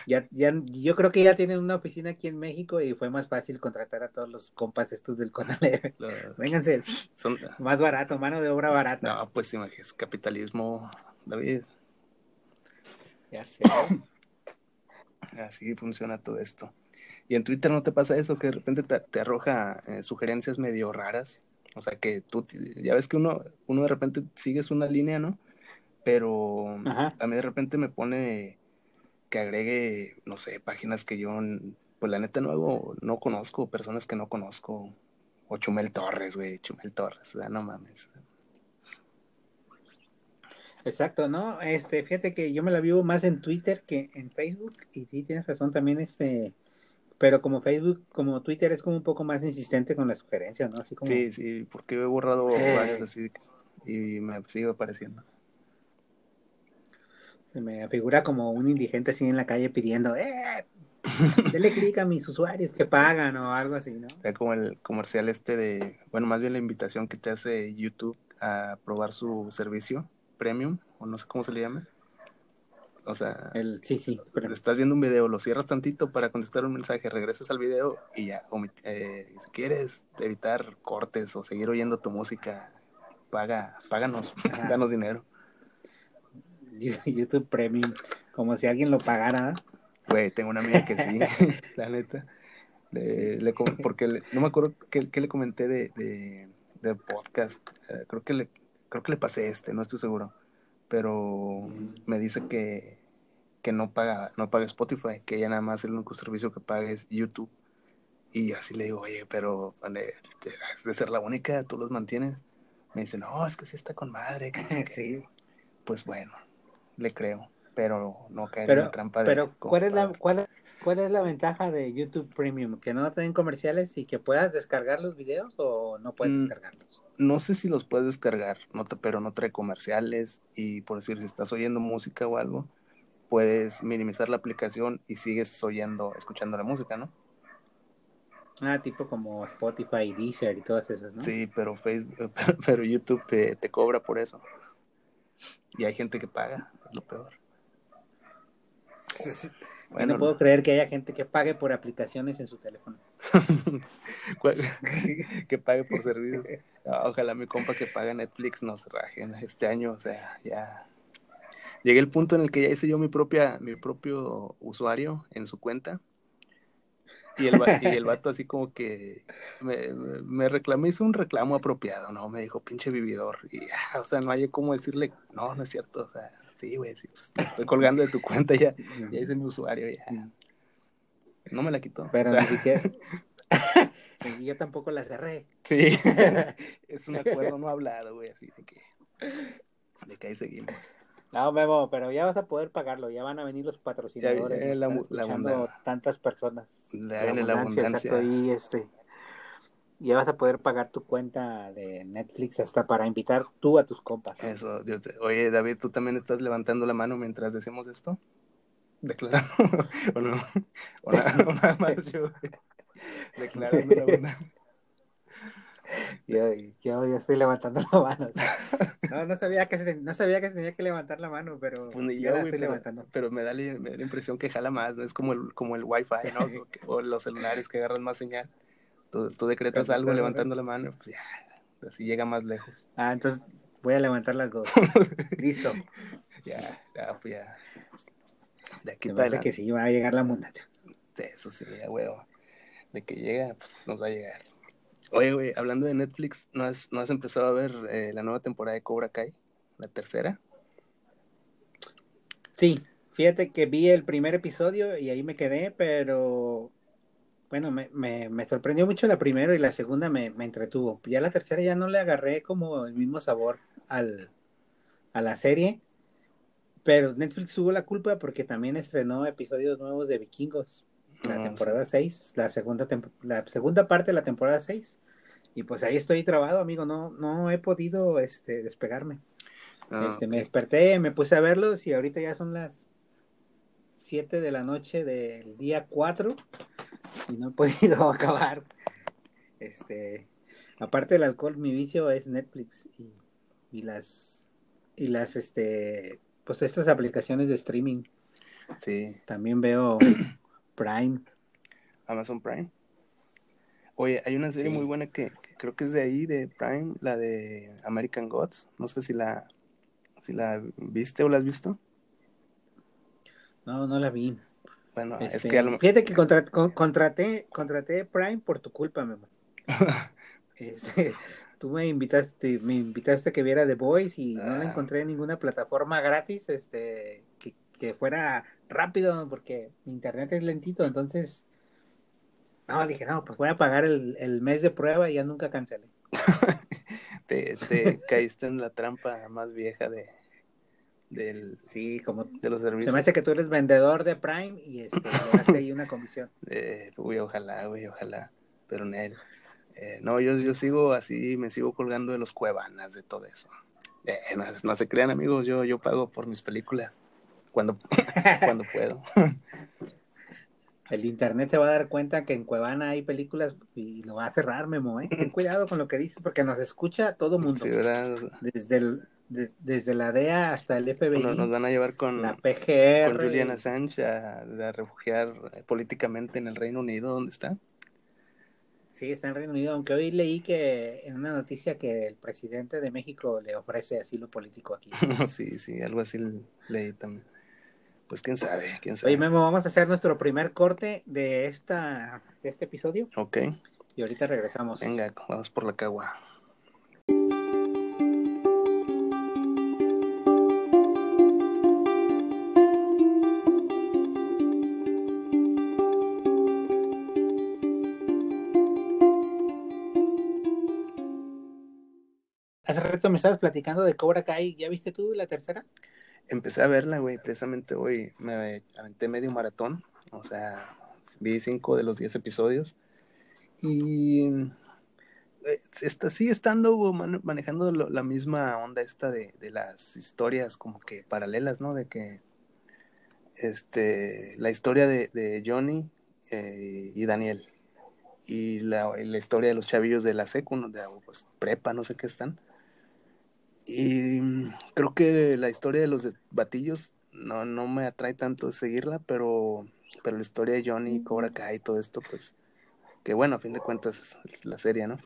Speaker 2: ya, ya, yo creo que ya tienen una oficina aquí en México y fue más fácil contratar a todos los compas estos del Conalep. Vénganse,
Speaker 1: son-
Speaker 2: más barato, mano de obra barata.
Speaker 1: no, pues imagínate, capitalismo, David.
Speaker 2: Ya sé.
Speaker 1: Así funciona todo esto. Y en Twitter no te pasa eso, que de repente te, te arroja eh, sugerencias medio raras. O sea, que tú, ya ves que uno, uno de repente sigues una línea, ¿no? Pero
Speaker 2: Ajá.
Speaker 1: a mí de repente me pone que agregue, no sé, páginas que yo, pues la neta no hago, no conozco, personas que no conozco. O Chumel Torres, güey, Chumel Torres, o sea, no mames.
Speaker 2: Exacto, ¿no? Este, fíjate que yo me la vivo más en Twitter que en Facebook y sí tienes razón también este, pero como Facebook, como Twitter es como un poco más insistente con las sugerencias, ¿no? Así como
Speaker 1: Sí, sí, porque he borrado
Speaker 2: Eh.
Speaker 1: varios así y me sigue apareciendo.
Speaker 2: Se me figura como un indigente así en la calle pidiendo, ¡eh! Dele clic a mis usuarios que pagan o algo así, ¿no?
Speaker 1: sea, como el comercial este de, bueno, más bien la invitación que te hace YouTube a probar su servicio premium, o no sé cómo se le llama. O sea,
Speaker 2: El, sí, sí, pero-
Speaker 1: estás viendo un video, lo cierras tantito para contestar un mensaje, regresas al video y ya, eh, si quieres evitar cortes o seguir oyendo tu música, paga, páganos, danos dinero.
Speaker 2: YouTube Premium, como si alguien lo pagara.
Speaker 1: Güey, tengo una amiga que sí, la neta. Le, porque le- no me acuerdo qué, qué le comenté de, de, de podcast. Eh, creo que le creo que le pasé este, no estoy seguro. Pero me dice que, que no paga, no paga Spotify, que ella nada más el único servicio que paga es YouTube. Y así le digo, oye, pero vale, es de ser la única, tú los mantienes. Me dice, no, es que sí está con madre. que no sé qué".
Speaker 2: Sí.
Speaker 1: Pues bueno, le creo, pero no cae en la trampa de
Speaker 2: pero ¿cuál es la cuál, cuál es la ventaja de YouTube Premium? ¿Que no tienen comerciales y que puedas descargar los videos o no puedes
Speaker 1: Mm.
Speaker 2: descargarlos?
Speaker 1: No sé si los puedes descargar, no te- pero no trae comerciales y por decir, si estás oyendo música o algo, puedes minimizar la aplicación y sigues oyendo, escuchando la música, ¿no?
Speaker 2: Ah, tipo como Spotify, Deezer y todas esas, ¿no?
Speaker 1: Sí, pero Facebook, pero YouTube te, te cobra por eso. Y hay gente que paga, lo peor.
Speaker 2: Yo
Speaker 1: Bueno,
Speaker 2: no puedo creer que haya gente que pague por aplicaciones en su teléfono.
Speaker 1: ¿cuál- que pague por servicios. Ojalá mi compa que paga Netflix nos raje este año, o sea, ya llegué al punto en el que ya hice yo mi propia mi propio usuario en su cuenta. Y el, y el vato así como que me, me, reclamó, hizo un reclamo apropiado, ¿no? Me dijo, pinche vividor. Y, ah, o sea, no hay cómo decirle, no, no es cierto, o sea, sí, güey, sí, pues, me estoy colgando de tu cuenta, ya, ya hice mi usuario, ya. No me la quitó.
Speaker 2: Pero
Speaker 1: o sea,
Speaker 2: ni siquiera... y yo tampoco la cerré.
Speaker 1: Sí, es un acuerdo no hablado, güey, así de que, de que ahí seguimos.
Speaker 2: No, Memo, pero ya vas a poder pagarlo. Ya van a venir los patrocinadores.
Speaker 1: Ya viene la la
Speaker 2: tantas personas.
Speaker 1: Viene la abundancia.
Speaker 2: exacto, y este, ya vas a poder pagar tu cuenta de Netflix hasta para invitar tú a tus compas.
Speaker 1: Eso, yo te- oye, David, ¿tú también estás levantando la mano mientras decimos esto? Declarando, o no, o nada, o nada más yo, declarando la abundancia.
Speaker 2: Yo, yo, yo estoy levantando la mano. o sea, no, no sabía que se, no sabía que se tenía que levantar la mano, pero
Speaker 1: Pues
Speaker 2: ya
Speaker 1: yo,
Speaker 2: la estoy
Speaker 1: pero,
Speaker 2: levantando.
Speaker 1: pero me, da la, me da la impresión que jala más, ¿no? Es como el, como el wifi, ¿no? O los celulares que agarran más señal. Tú, tú decretas algo levantando la mano, pues ya, así llega más lejos.
Speaker 2: Ah, entonces voy a levantar las dos. Listo.
Speaker 1: Ya, ya, pues ya. De aquí
Speaker 2: Me
Speaker 1: para
Speaker 2: parece que sí va a llegar la muchacha.
Speaker 1: Eso sí, a huevo. De que llega, pues nos va a llegar. Oye, güey, hablando de Netflix, ¿no has, no has empezado a ver eh, la nueva temporada de Cobra Kai? ¿La tercera?
Speaker 2: Sí, fíjate que vi el primer episodio y ahí me quedé, pero bueno, me, me, me sorprendió mucho la primera y la segunda me, me entretuvo. Ya la tercera ya no le agarré como el mismo sabor al, a la serie, pero Netflix tuvo la culpa porque también estrenó episodios nuevos de Vikingos, la
Speaker 1: Ah,
Speaker 2: temporada 6, la segunda, la segunda parte de la temporada 6. Y pues ahí estoy trabado, amigo, no, no he podido este, despegarme.
Speaker 1: Ah,
Speaker 2: Este, me desperté, me puse a verlos y ahorita ya son las 7 de la noche del día 4 y no he podido acabar. Este, aparte del alcohol, mi vicio es Netflix y, y las y las este pues estas aplicaciones de streaming.
Speaker 1: sí,
Speaker 2: También veo Prime.
Speaker 1: Amazon Prime. Oye, hay una serie
Speaker 2: Sí.
Speaker 1: muy buena que, que creo que es de ahí, de Prime, la de American Gods. No sé si la, si la viste o la has visto.
Speaker 2: No, no la vi.
Speaker 1: Bueno, es
Speaker 2: Este,
Speaker 1: que a lo
Speaker 2: Fíjate que contra- con- contraté, contraté Prime por tu culpa, Memo. Este, tú me invitaste, me invitaste a que viera The Voice y no la
Speaker 1: Ah.
Speaker 2: encontré en ninguna plataforma gratis, este, que, que fuera rápido, porque mi internet es lentito, entonces, no, dije, no, pues voy a pagar el, el mes de prueba y ya nunca cancelé.
Speaker 1: te, te caíste en la trampa más vieja de, del,
Speaker 2: Sí, como
Speaker 1: de los
Speaker 2: se
Speaker 1: servicios.
Speaker 2: me hace que tú eres vendedor de Prime y este, le ahí una comisión.
Speaker 1: Eh, uy, ojalá, güey, ojalá. Pero en él. eh, no, yo, yo sigo así, me sigo colgando de los cuevanas, de todo eso. Eh, no, no se crean, amigos, yo, yo pago por mis películas cuando, cuando puedo.
Speaker 2: El internet se va a dar cuenta que en Cuevana hay películas y lo va a cerrar, Memo, ¿eh? Ten cuidado con lo que dices porque nos escucha todo mundo. Desde, el, de- desde la DEA hasta el FBI,
Speaker 1: nos, nos van a llevar con,
Speaker 2: la
Speaker 1: con
Speaker 2: PGR.
Speaker 1: Julian Assange a, a refugiar eh, políticamente en el Reino Unido, ¿dónde está?
Speaker 2: Sí, está en Reino Unido, aunque hoy leí que en una noticia que el presidente de México le ofrece asilo político aquí.
Speaker 1: sí, sí, algo así leí también. Pues quién sabe, quién sabe.
Speaker 2: Oye, Memo, vamos a hacer nuestro primer corte de, esta, de este episodio
Speaker 1: Ok,
Speaker 2: y ahorita regresamos.
Speaker 1: venga, vamos por la cagua.
Speaker 2: Rato me estabas platicando de Cobra Kai, ¿ya viste tú la tercera?
Speaker 1: Empecé a verla, güey, precisamente hoy me aventé medio maratón, o sea, vi cinco de los diez episodios y eh, está, sigue estando man- manejando la misma onda esta de, de las historias como que paralelas, ¿no? De que este, la historia de, Johnny eh, y Daniel y la, la historia de los chavillos de la secu, de pues, prepa, no sé qué están. Y mm, creo que la historia de los de batillos no, no me atrae tanto seguirla, pero, pero la historia de Johnny, Cobra Kai y todo esto, pues, que bueno, a fin de cuentas es, la serie, ¿no?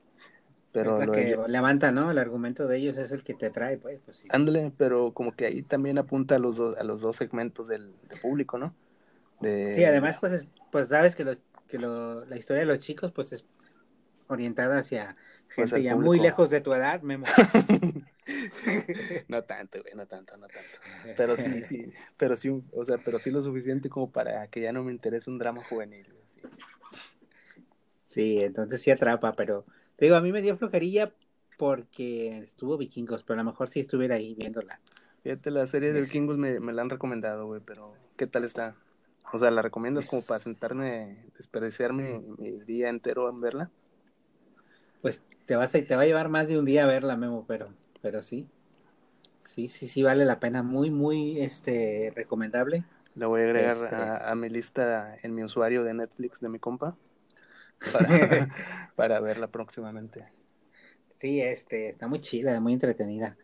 Speaker 1: Pero lo
Speaker 2: que levanta, ¿no? El argumento de ellos es el que te trae, pues, pues sí.
Speaker 1: ándale, pero como que ahí también apunta a los dos, a los dos segmentos del, del público, ¿no? De,
Speaker 2: Sí, además, pues, es- pues sabes que, lo, que lo, la historia de los chicos, pues, es orientada hacia
Speaker 1: Pues,
Speaker 2: gente ya muy lejos de tu edad, Memo.
Speaker 1: no tanto, güey, no tanto, no tanto. Pero sí, sí, pero sí, o sea, pero sí lo suficiente como para que ya no me interese un drama juvenil. sí.
Speaker 2: Sí, entonces sí atrapa, pero te digo, a mí me dio flojerilla porque estuvo Vikingos, pero a lo mejor si estuviera ahí viéndola.
Speaker 1: Fíjate, la serie de Vikingos me, me la han recomendado, güey, pero ¿qué tal está? O sea, ¿la recomiendas como para sentarme, desperdiciar mi, mi día entero en verla?
Speaker 2: Pues te vas a, te va a llevar más de un día a verla, Memo, pero, pero sí. Sí, sí, sí vale la pena. Muy, muy este recomendable.
Speaker 1: La voy a agregar
Speaker 2: Este-
Speaker 1: a, a mi lista en mi usuario de Netflix de mi compa para, para verla próximamente.
Speaker 2: Sí, este, está muy chida, muy entretenida.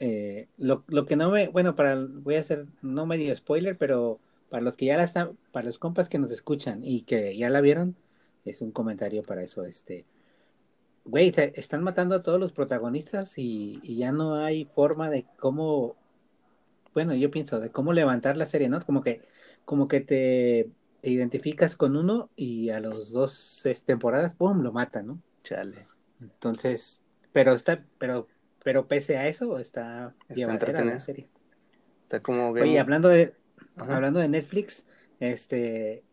Speaker 2: Eh, lo, lo que no me, bueno, para, voy a hacer, no medio spoiler, pero para los que ya la están, para los compas que nos escuchan y que ya la vieron, es un comentario para eso, este, güey, se- están matando a todos los protagonistas y, y ya no hay forma de cómo, bueno, yo pienso, de cómo levantar la serie, ¿no? Como que, como que te, te identificas con uno y a los dos es, temporadas, ¡pum!, lo matan, ¿no?
Speaker 1: Chale.
Speaker 2: Entonces, pero está, pero, pero pese a eso, está
Speaker 1: Está
Speaker 2: la serie.
Speaker 1: Está como
Speaker 2: Oye, hablando de,
Speaker 1: Ajá.
Speaker 2: hablando de Netflix, este,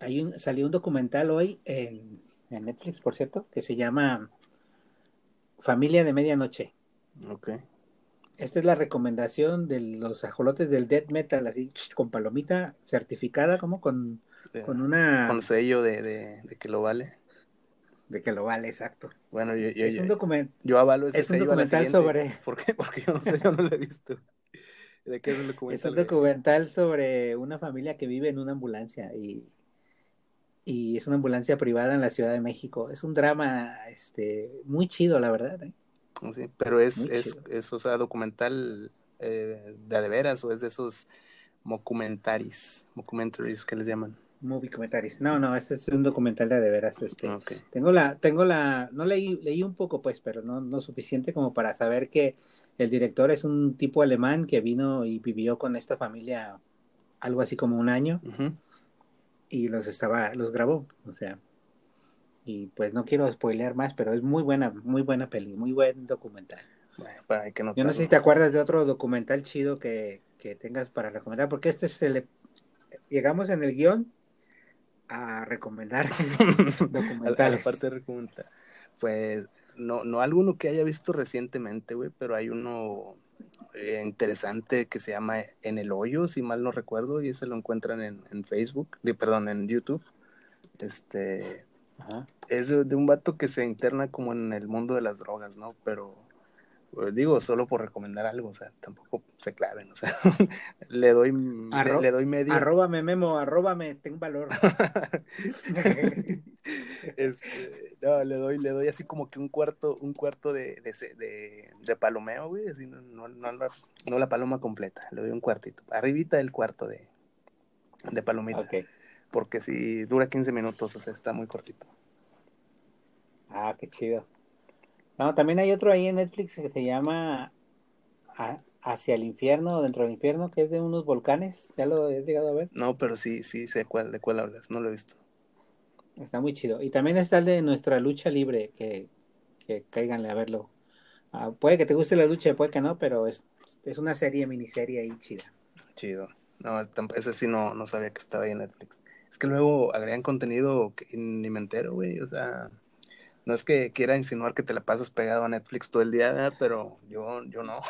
Speaker 2: hay un, salió un documental hoy en, en Netflix, por cierto, que se llama Familia de Medianoche.
Speaker 1: Ok.
Speaker 2: Esta es la recomendación de los ajolotes del death metal, así con palomita certificada, como con, con una
Speaker 1: Con sello de, de, de que lo vale.
Speaker 2: de que lo vale, exacto.
Speaker 1: Bueno, yo, yo,
Speaker 2: Es
Speaker 1: yo,
Speaker 2: un
Speaker 1: yo avalo ese
Speaker 2: es un
Speaker 1: sello
Speaker 2: documental sobre-
Speaker 1: ¿Por qué? Porque yo no sé, yo no lo he visto. ¿De qué es el
Speaker 2: Es
Speaker 1: documental?
Speaker 2: un
Speaker 1: güey?
Speaker 2: documental sobre una familia que vive en una ambulancia y, y es una ambulancia privada en la Ciudad de México. Es un drama este, muy chido, la verdad. ¿eh?
Speaker 1: Sí, pero es, es, es, o sea, documental eh, de a de veras o es de esos mockumentaries, mockumentaries que les llaman.
Speaker 2: Movie Commentaries. No, no, este es un documental de, de veras. Este. Tengo la, tengo la, no leí, leí un poco pues, pero no, no suficiente como para saber que el director es un tipo alemán que vino y vivió con esta familia algo así como un año
Speaker 1: Ujú.
Speaker 2: Y los estaba, los grabó, o sea, y pues no quiero spoilear más, pero es muy buena, muy buena peli, muy buen documental.
Speaker 1: Bueno, para
Speaker 2: Yo no sé si te acuerdas de otro documental chido que, que tengas para recomendar, porque este es el, llegamos en el guion a recomendar
Speaker 1: a, a la
Speaker 2: documentales.
Speaker 1: parte de recomendar. Pues no, no alguno que haya visto recientemente, güey, pero hay uno eh, interesante que se llama En el Hoyo, si mal no recuerdo, y ese lo encuentran en, en Facebook, de, perdón, en YouTube. Este
Speaker 2: Ajá.
Speaker 1: es de, de un vato que se interna como en el mundo de las drogas, ¿no? Pero pues, digo, solo por recomendar algo, o sea, tampoco se claven, o sea, le doy
Speaker 2: Arro-
Speaker 1: le, le doy medio
Speaker 2: Arróbame, Memo, arróbame, ten valor.
Speaker 1: este, no, le doy, le doy así como que un cuarto, un cuarto de, de, de, de palomeo, güey, así no, no, no la, no la paloma completa, le doy un cuartito, arribita del cuarto de, de palomita, porque si dura 15 minutos, o sea, está muy cortito.
Speaker 2: Ah, qué chido. No, también hay otro ahí en Netflix que se llama Hacia el infierno, dentro del infierno, que es de unos volcanes. ¿Ya lo has llegado a ver?
Speaker 1: No, pero sí, sí sé cuál, de cuál hablas, no lo he visto.
Speaker 2: Está muy chido. Y también está el de nuestra lucha libre, que, que cáiganle a verlo. Ah, puede que te guste la lucha, puede que no, pero es, es una serie, miniserie ahí chida.
Speaker 1: Chido. No, ese sí no, no sabía que estaba ahí en Netflix. Es que luego agregan contenido que ni me entero, güey. O sea, no es que quiera insinuar que te la pasas pegado a Netflix todo el día, ¿verdad? pero yo, yo no.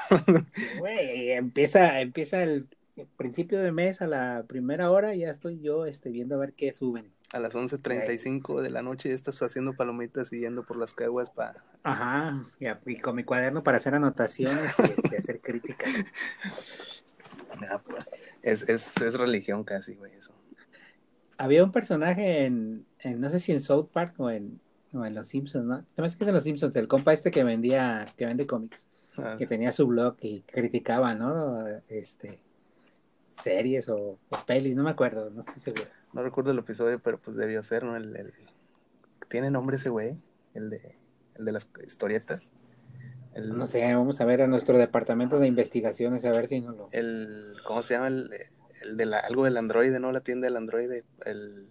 Speaker 2: Güey, empieza, empieza el principio de mes a la primera hora y ya estoy yo este, viendo a ver qué suben.
Speaker 1: A las 11.35 de la noche ya estás haciendo palomitas y yendo por las caguas para...
Speaker 2: Ajá, y, a- y con mi cuaderno para hacer anotaciones y este, hacer críticas.
Speaker 1: Pues, es, es, es religión casi, güey, eso.
Speaker 2: Había un personaje en, en, no sé si en South Park o en, o en Los Simpsons, ¿no? Me hace que es en Los Simpsons, el compa este que vendía, que vende cómics,
Speaker 1: Ah,
Speaker 2: que tenía su blog y criticaba, ¿no? Este, series o, o pelis, no me acuerdo, no estoy seguro.
Speaker 1: No recuerdo el episodio, pero pues debió ser, ¿no? El, el- ¿Tiene nombre ese güey? El de, el de las historietas. El,
Speaker 2: No sé, vamos a ver a nuestro departamento de investigaciones a ver si nos lo...
Speaker 1: el ¿cómo se llama? El, el de la, algo del androide, ¿no? La tienda del androide, el,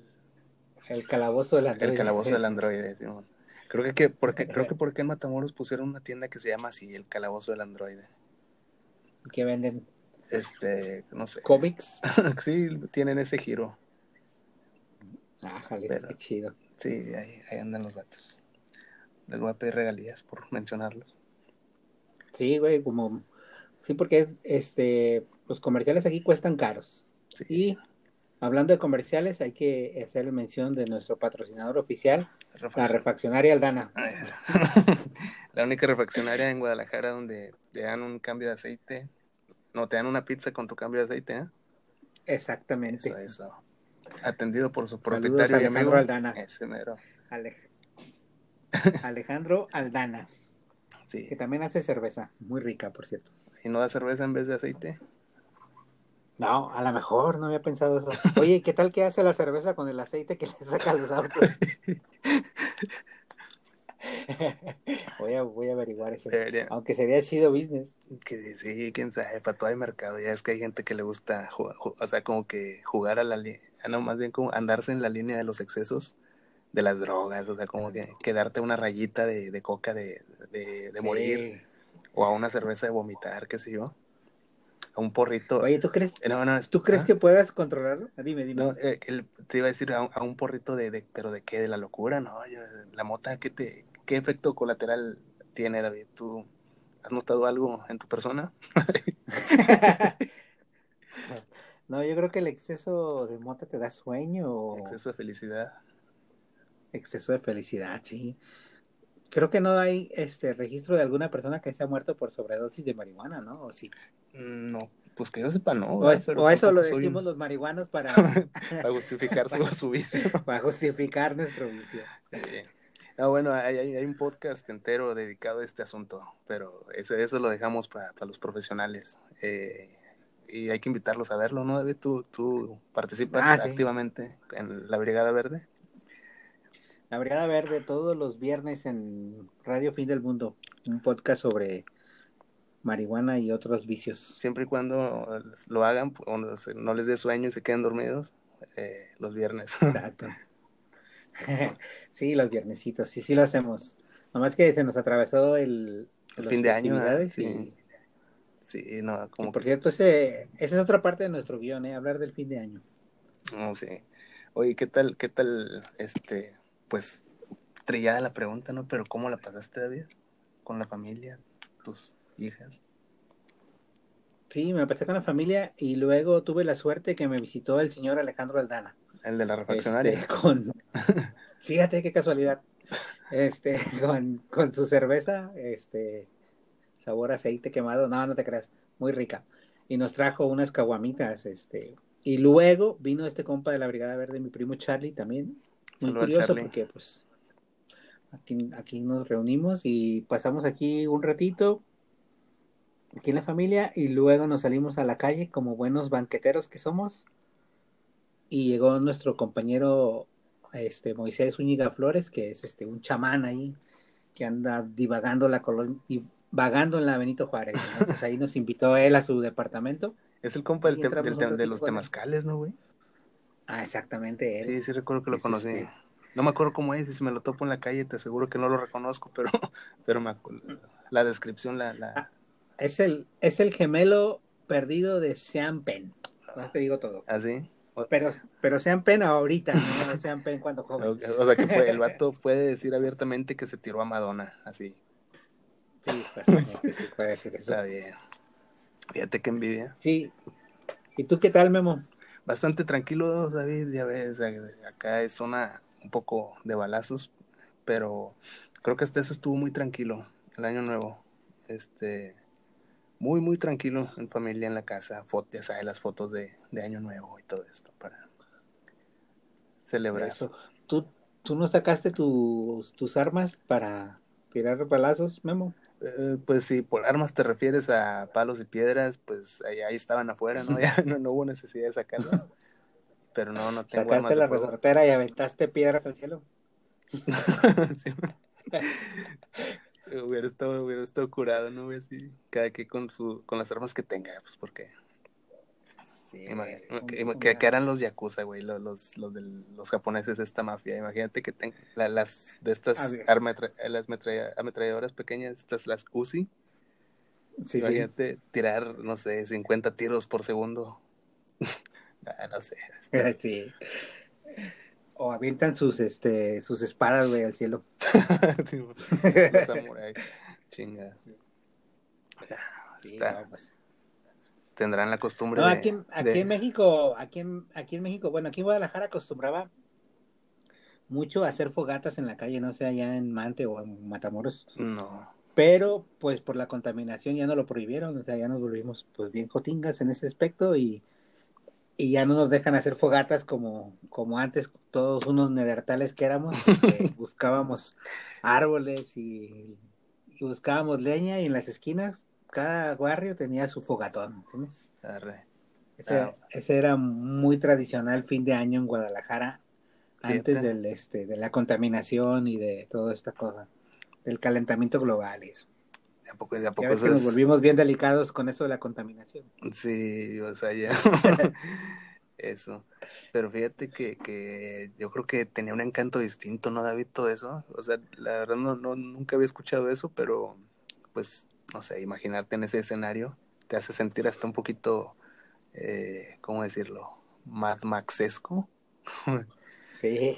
Speaker 2: El calabozo del
Speaker 1: el
Speaker 2: androide.
Speaker 1: calabozo del androide, Simón. Creo que, que porque, creo que porque en Matamoros pusieron una tienda que se llama así, el calabozo del androide.
Speaker 2: Que venden
Speaker 1: Este, no sé.
Speaker 2: cómics.
Speaker 1: sí, tienen ese giro.
Speaker 2: Ájale,
Speaker 1: Pero-
Speaker 2: qué chido.
Speaker 1: Sí, ahí, ahí andan los vatos. Les voy a pedir regalías por mencionarlos.
Speaker 2: Sí, güey, como... Sí, porque este, los comerciales aquí cuestan caros.
Speaker 1: Sí.
Speaker 2: Y hablando de comerciales, hay que hacer mención de nuestro patrocinador oficial, la refaccionaria Aldana.
Speaker 1: La única refaccionaria en Guadalajara donde te dan un cambio de aceite. No, te dan una pizza con tu cambio de aceite, ¿eh?
Speaker 2: Exactamente.
Speaker 1: Eso, eso. Atendido por su propietario y
Speaker 2: Alejandro
Speaker 1: amigo.
Speaker 2: Aldana. Alej- Alejandro Aldana,
Speaker 1: Sí.
Speaker 2: que también hace cerveza, muy rica, por cierto.
Speaker 1: ¿Y no da cerveza en vez de aceite?
Speaker 2: No, a lo mejor no había pensado eso. Oye, ¿qué tal que hace la cerveza con el aceite que le saca a los autos? voy, a, voy a averiguar eso.
Speaker 1: Debería.
Speaker 2: Aunque sería chido business.
Speaker 1: Que sí, quién sabe, para todo hay mercado. Ya es que hay gente que le gusta, jugar, o sea, como que jugar a la línea, no, más bien como andarse en la línea de los excesos de las drogas, o sea, como que quedarte una rayita de, de coca de, de, de
Speaker 2: Sí.
Speaker 1: morir, o a una cerveza de vomitar, qué sé yo, a un porrito.
Speaker 2: Oye, ¿tú crees,
Speaker 1: Eh, no, no,
Speaker 2: ¿tú crees
Speaker 1: ¿ah?
Speaker 2: que puedas controlarlo? Ah, Dime, dime.
Speaker 1: No, eh, el- te iba a decir a un, a un porrito de, de- pero de qué, de la locura, ¿no? Yo- la mota, ¿qué te, qué efecto colateral tiene, David? ¿Tú has notado algo en tu persona?
Speaker 2: no, yo creo que el exceso de mota te da sueño o
Speaker 1: Exceso de felicidad.
Speaker 2: exceso de felicidad, sí. Creo que no hay este registro de alguna persona que se ha muerto por sobredosis de marihuana, ¿no? O sí.
Speaker 1: Mm, No, pues que yo sepa, no.
Speaker 2: O, o eso lo decimos
Speaker 1: un-
Speaker 2: los marihuanos para,
Speaker 1: para justificar su, su vicio.
Speaker 2: para justificar nuestro vicio.
Speaker 1: Eh, No, bueno, hay, un podcast entero dedicado a este asunto, pero eso, eso lo dejamos para los profesionales. Eh, y hay que invitarlos a verlo, ¿no, David? ¿Tú, tú participas
Speaker 2: Ah, sí.
Speaker 1: activamente en la Brigada Verde?
Speaker 2: La Brigada Verde todos los viernes en Radio Fin del Mundo, un podcast sobre marihuana y otros vicios.
Speaker 1: Siempre y cuando lo hagan, no les dé sueño y se queden dormidos, eh, los viernes.
Speaker 2: Exacto. sí, los viernesitos, sí, sí lo hacemos. Nomás que se nos atravesó el,
Speaker 1: fin de año, ¿verdad?
Speaker 2: y-
Speaker 1: Sí, no, como
Speaker 2: por cierto, ese, esa es otra parte de nuestro guion, ¿eh? hablar del fin de año.
Speaker 1: No, sí. Oye, ¿qué tal, qué tal, este, pues, trillada la pregunta, ¿no? Pero ¿cómo la pasaste, David? ¿Con la familia? ¿Tus hijas?
Speaker 2: Sí, me pasé con la familia y luego tuve la suerte que me visitó el señor Alejandro Aldana.
Speaker 1: El de la refaccionaria.
Speaker 2: Este, con, fíjate qué casualidad. Este, con, con su cerveza, este, sabor aceite quemado, no, no te creas, muy rica. Y nos trajo unas caguamitas, este, y luego vino este compa de la Brigada Verde, mi primo Charlie también. Muy
Speaker 1: Saludo al
Speaker 2: curioso porque pues aquí, aquí nos reunimos y pasamos aquí un ratito, aquí en la familia, y luego nos salimos a la calle como buenos banqueteros que somos. Y llegó nuestro compañero este Moisés Úñiga Flores, que es este un chamán ahí, que anda divagando la colonia y vagando en la Benito Juárez. Entonces ahí nos invitó él a su departamento.
Speaker 1: Es el compa del tem- de los temazcales, ¿no, güey?
Speaker 2: Ah, exactamente él.
Speaker 1: Sí, sí recuerdo que lo
Speaker 2: Es
Speaker 1: conocí.
Speaker 2: este-
Speaker 1: No me acuerdo cómo es, y si me lo topo en la calle te aseguro que no lo reconozco, pero, pero me la descripción la... la...
Speaker 2: Es el, es el gemelo perdido de Sean Penn. Más te digo todo.
Speaker 1: ¿Así?
Speaker 2: Pero, pero Sean Penn ahorita, no Sean Penn cuando joven.
Speaker 1: O, sea que puede- el vato puede decir abiertamente que se tiró a Madonna, así.
Speaker 2: Sí, fácilmente sí puede decir eso.
Speaker 1: Está bien. Fíjate qué envidia.
Speaker 2: Sí. ¿Y tú qué tal, Memo?
Speaker 1: Bastante tranquilo, David, ya ves, acá es zona un poco de balazos, pero creo que hasta eso estuvo muy tranquilo, el año nuevo. Este, muy, muy tranquilo en familia, en la casa, foto, ya sabes, las fotos de, de año nuevo y todo esto para celebrar.
Speaker 2: Eso. ¿Tú, ¿Tú no sacaste tus, tus armas para tirar balazos, Memo?
Speaker 1: Eh, pues si por armas te refieres a palos y piedras, pues ahí, ahí estaban afuera, ¿no? Ya no, no hubo necesidad de sacarlas. Pero no, no tengo
Speaker 2: Sacaste la resortera y aventaste piedras al cielo.
Speaker 1: Sí. Hubiera estado, hubiera estado curado, ¿no? Así, cada quien con su, con las armas que tenga, pues porque
Speaker 2: Sí,
Speaker 1: que, que- eran los yakuza, güey, los, los, los, japoneses, esta mafia. Imagínate que ten, la- las de estas las metralla- ametralladoras pequeñas, estas las Uzi,
Speaker 2: Sí, sí.
Speaker 1: imagínate tirar, no sé, 50 tiros por segundo. Ah, no sé. está-
Speaker 2: Sí. O avientan sus, este, sus espadas, güey, al cielo.
Speaker 1: Sí, los samuráis. Chinga.
Speaker 2: Sí,
Speaker 1: Está-
Speaker 2: no, pues.
Speaker 1: Tendrán la costumbre
Speaker 2: No, aquí, en, aquí
Speaker 1: de-
Speaker 2: en México, aquí en, aquí en México, bueno, aquí en Guadalajara acostumbraba mucho a hacer fogatas en la calle, no sé, allá en Mante o en Matamoros,
Speaker 1: No.
Speaker 2: pero pues por la contaminación ya no lo prohibieron, o sea, ya nos volvimos pues bien jotingas en ese aspecto y y ya no nos dejan hacer fogatas como, como antes, todos unos nedertales que éramos, que buscábamos árboles y, y buscábamos leña y en las esquinas cada barrio tenía su fogatón. Ese,
Speaker 1: Ah.
Speaker 2: ese era muy tradicional fin de año en Guadalajara, antes del este, de la contaminación y de toda esta cosa, del calentamiento global y eso.
Speaker 1: ¿De a poco, de a poco
Speaker 2: que nos volvimos bien delicados con eso de la contaminación.
Speaker 1: Sí, o sea, ya. Eso. Pero fíjate que, que yo creo que tenía un encanto distinto, ¿no, David? Todo eso. O sea, la verdad no, no, nunca había escuchado eso, pero pues, no sé, imaginarte en ese escenario te hace sentir hasta un poquito, eh, ¿cómo decirlo? Mad Maxesco.
Speaker 2: Sí,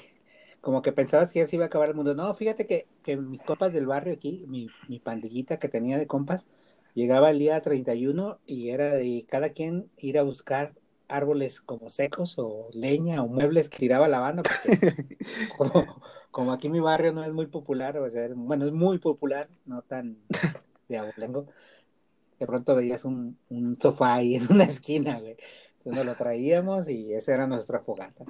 Speaker 2: como que pensabas que ya se iba a acabar el mundo. No, fíjate que, que mis compas del barrio aquí, mi, mi pandillita que tenía de compas, llegaba el día 31 y era de cada quien ir a buscar árboles como secos o leña o muebles que tiraba la banda, porque como, como aquí mi barrio no es muy popular, o sea, bueno, es muy popular, no tan de abolengo, de pronto veías un, un sofá ahí en una esquina, güey. Entonces nos lo traíamos y esa era nuestra fogata.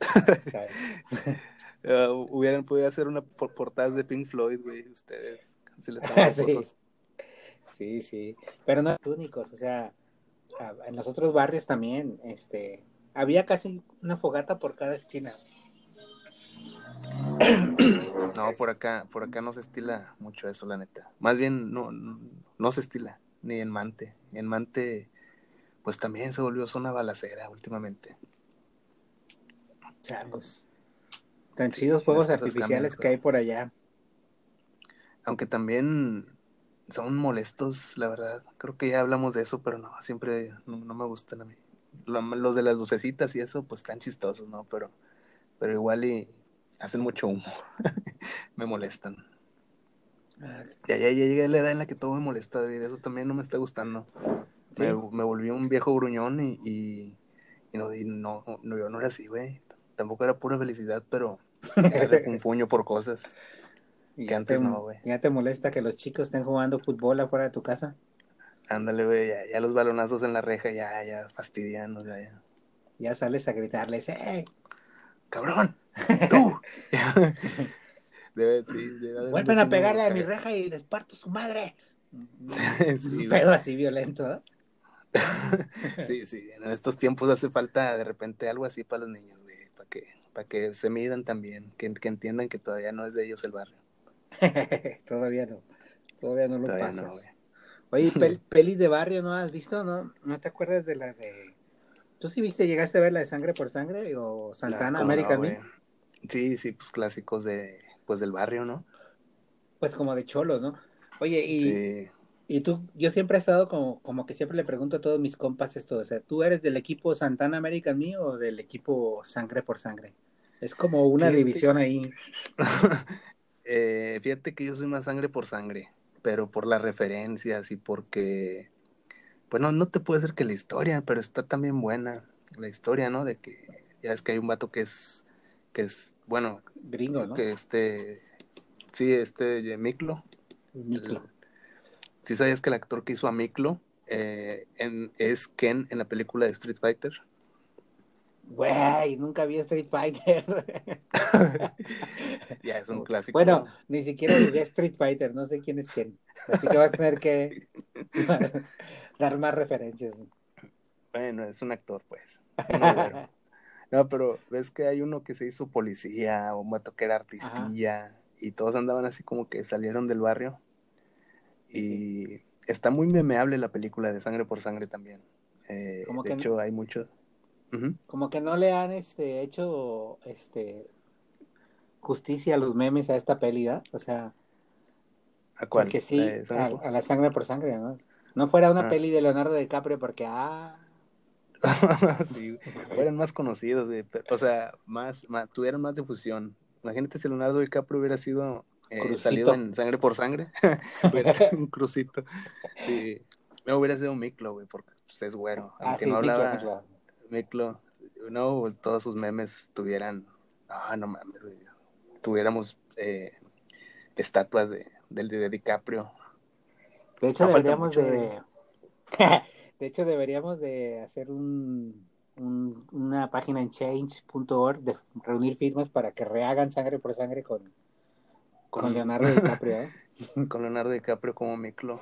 Speaker 1: Ah, hubieran podido hacer una por portadas de Pink Floyd, güey, ustedes. Si les
Speaker 2: Sí. Sí, sí, pero no únicos, o sea, en los otros barrios también, este, había casi una fogata por cada esquina.
Speaker 1: No, por acá, por acá no se estila mucho eso, la neta. Más bien no, no, no se estila, ni en Mante. En Mante, pues también se volvió zona balacera últimamente.
Speaker 2: Changos. Tan chidos fuegos artificiales
Speaker 1: cambian,
Speaker 2: que hay por allá.
Speaker 1: Aunque también son molestos, la verdad. Creo que ya hablamos de eso, pero no, siempre no, no me gustan a mí. Lo- Los de las lucecitas y eso, pues están chistosos, ¿no? Pero, pero igual y hacen mucho humo. me molestan. Ya, ya, ya llegué a la edad en la que todo me molesta, David. Eso también no me está gustando.
Speaker 2: ¿Sí?
Speaker 1: Me, me volví un viejo gruñón y, y, y no, y no, no, yo no era así, güey. Tampoco era pura felicidad, pero era refunfuño por cosas.
Speaker 2: Y ya
Speaker 1: antes
Speaker 2: te,
Speaker 1: no, güey.
Speaker 2: ya te molesta que los chicos estén jugando fútbol afuera de tu casa.
Speaker 1: Ándale, güey, ya, ya los balonazos en la reja, ya, ya fastidian, o sea, ya.
Speaker 2: Ya sales a gritarles, ¡eh!
Speaker 1: ¡Cabrón! ¡Tú! debe, sí, debe haber un
Speaker 2: Vuelven a pegarle a mi reja y les parto su madre.
Speaker 1: Sí,
Speaker 2: Un pedo así violento, ¿no?
Speaker 1: Sí, sí, en estos tiempos hace falta de repente algo así para los niños, que, para que se midan también, que, que entiendan que todavía no es de ellos el barrio.
Speaker 2: Todavía no. Todavía no lo
Speaker 1: Todavía
Speaker 2: pasas.
Speaker 1: no.
Speaker 2: Oye, pel- pelis de barrio, ¿no has visto? ¿No? ¿No te acuerdas de la de... ¿Tú sí viste, llegaste a ver la de Sangre por Sangre o Santana
Speaker 1: ¿Cómo no,
Speaker 2: American
Speaker 1: güey?
Speaker 2: Me?
Speaker 1: Sí, sí, pues clásicos de, pues del barrio, ¿no?
Speaker 2: Pues como de cholos, ¿no? Oye, y,
Speaker 1: Sí.
Speaker 2: Y tú, yo siempre he estado como, como que siempre le pregunto a todos mis compas esto, o sea, ¿tú eres del equipo Santana American Me o del equipo Sangre por Sangre? Es como una
Speaker 1: Fíjate-
Speaker 2: división ahí.
Speaker 1: Eh, fíjate que yo soy más sangre por sangre, pero por las referencias y porque, bueno, no te puedo decir que la historia, pero está también buena la historia, ¿no? De que ya es que hay un vato que es, que es, bueno,
Speaker 2: Gringo, ¿no?
Speaker 1: que este, sí, este Miklo,
Speaker 2: Miklo.
Speaker 1: ¿Sí sabías que el actor que hizo a Miklo eh, en- es Ken en la película de Street Fighter?
Speaker 2: Güey, nunca vi Street Fighter.
Speaker 1: Ya es un clásico.
Speaker 2: Bueno, ni siquiera vi Street Fighter, no sé quién es quién. Así que vas a tener que dar más referencias.
Speaker 1: Bueno, es un actor, pues. No, pero ves que hay uno que se hizo policía, o vato que era artistilla, y todos andaban así como que salieron del barrio. Y está muy memeable la película de Sangre por Sangre también. Eh,
Speaker 2: Como
Speaker 1: de
Speaker 2: que-
Speaker 1: hecho, hay mucho.
Speaker 2: Como que no le han este, hecho este, justicia a los memes a esta peli, ¿verdad? O sea,
Speaker 1: ¿A cuál?
Speaker 2: porque sí,
Speaker 1: Eh, Sangre
Speaker 2: a, la sangre por sangre, ¿no? No fuera una
Speaker 1: Ah.
Speaker 2: peli de Leonardo DiCaprio porque, ah,
Speaker 1: sí, fueran más conocidos, pero, o sea, más, más, tuvieran más difusión. Imagínate si Leonardo DiCaprio hubiera sido eh, salido en Sangre por Sangre, hubiera sido un crucito. Sí, no hubiera sido Miklo, güey, porque pues, es güero.
Speaker 2: ah,
Speaker 1: Aunque
Speaker 2: sí,
Speaker 1: no
Speaker 2: Miklo,
Speaker 1: hablaba
Speaker 2: Miklo.
Speaker 1: Miklo, no, pues, todos sus memes tuvieran, ah, no mames, güey, tuviéramos eh, estatuas de, del de DiCaprio.
Speaker 2: De hecho,
Speaker 1: No falta
Speaker 2: deberíamos de... de hecho, deberíamos de hacer un, un- una página en change.org de reunir firmas para que rehagan sangre por sangre con, con,
Speaker 1: Con-
Speaker 2: Leonardo DiCaprio. ¿eh?
Speaker 1: con Leonardo DiCaprio como Miklo.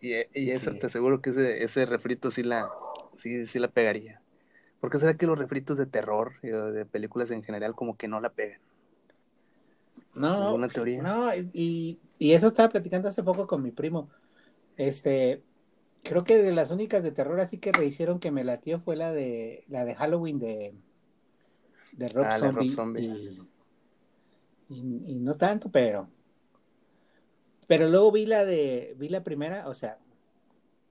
Speaker 1: Y, y esa
Speaker 2: Sí.
Speaker 1: te aseguro que ese, ese refrito sí la, sí, sí la pegaría. ¿Por qué será que los refritos de terror y de películas en general como que no la pegan?
Speaker 2: No,
Speaker 1: ¿Alguna teoría?
Speaker 2: no, y, y eso estaba platicando hace poco con mi primo. Este, creo que de las únicas de terror así que rehicieron que me latió fue la de la de Halloween de de Rob
Speaker 1: Ah, de Rob
Speaker 2: Zombie,
Speaker 1: Zombie.
Speaker 2: Y, y- y no tanto, pero pero luego vi la de vi la primera, o sea,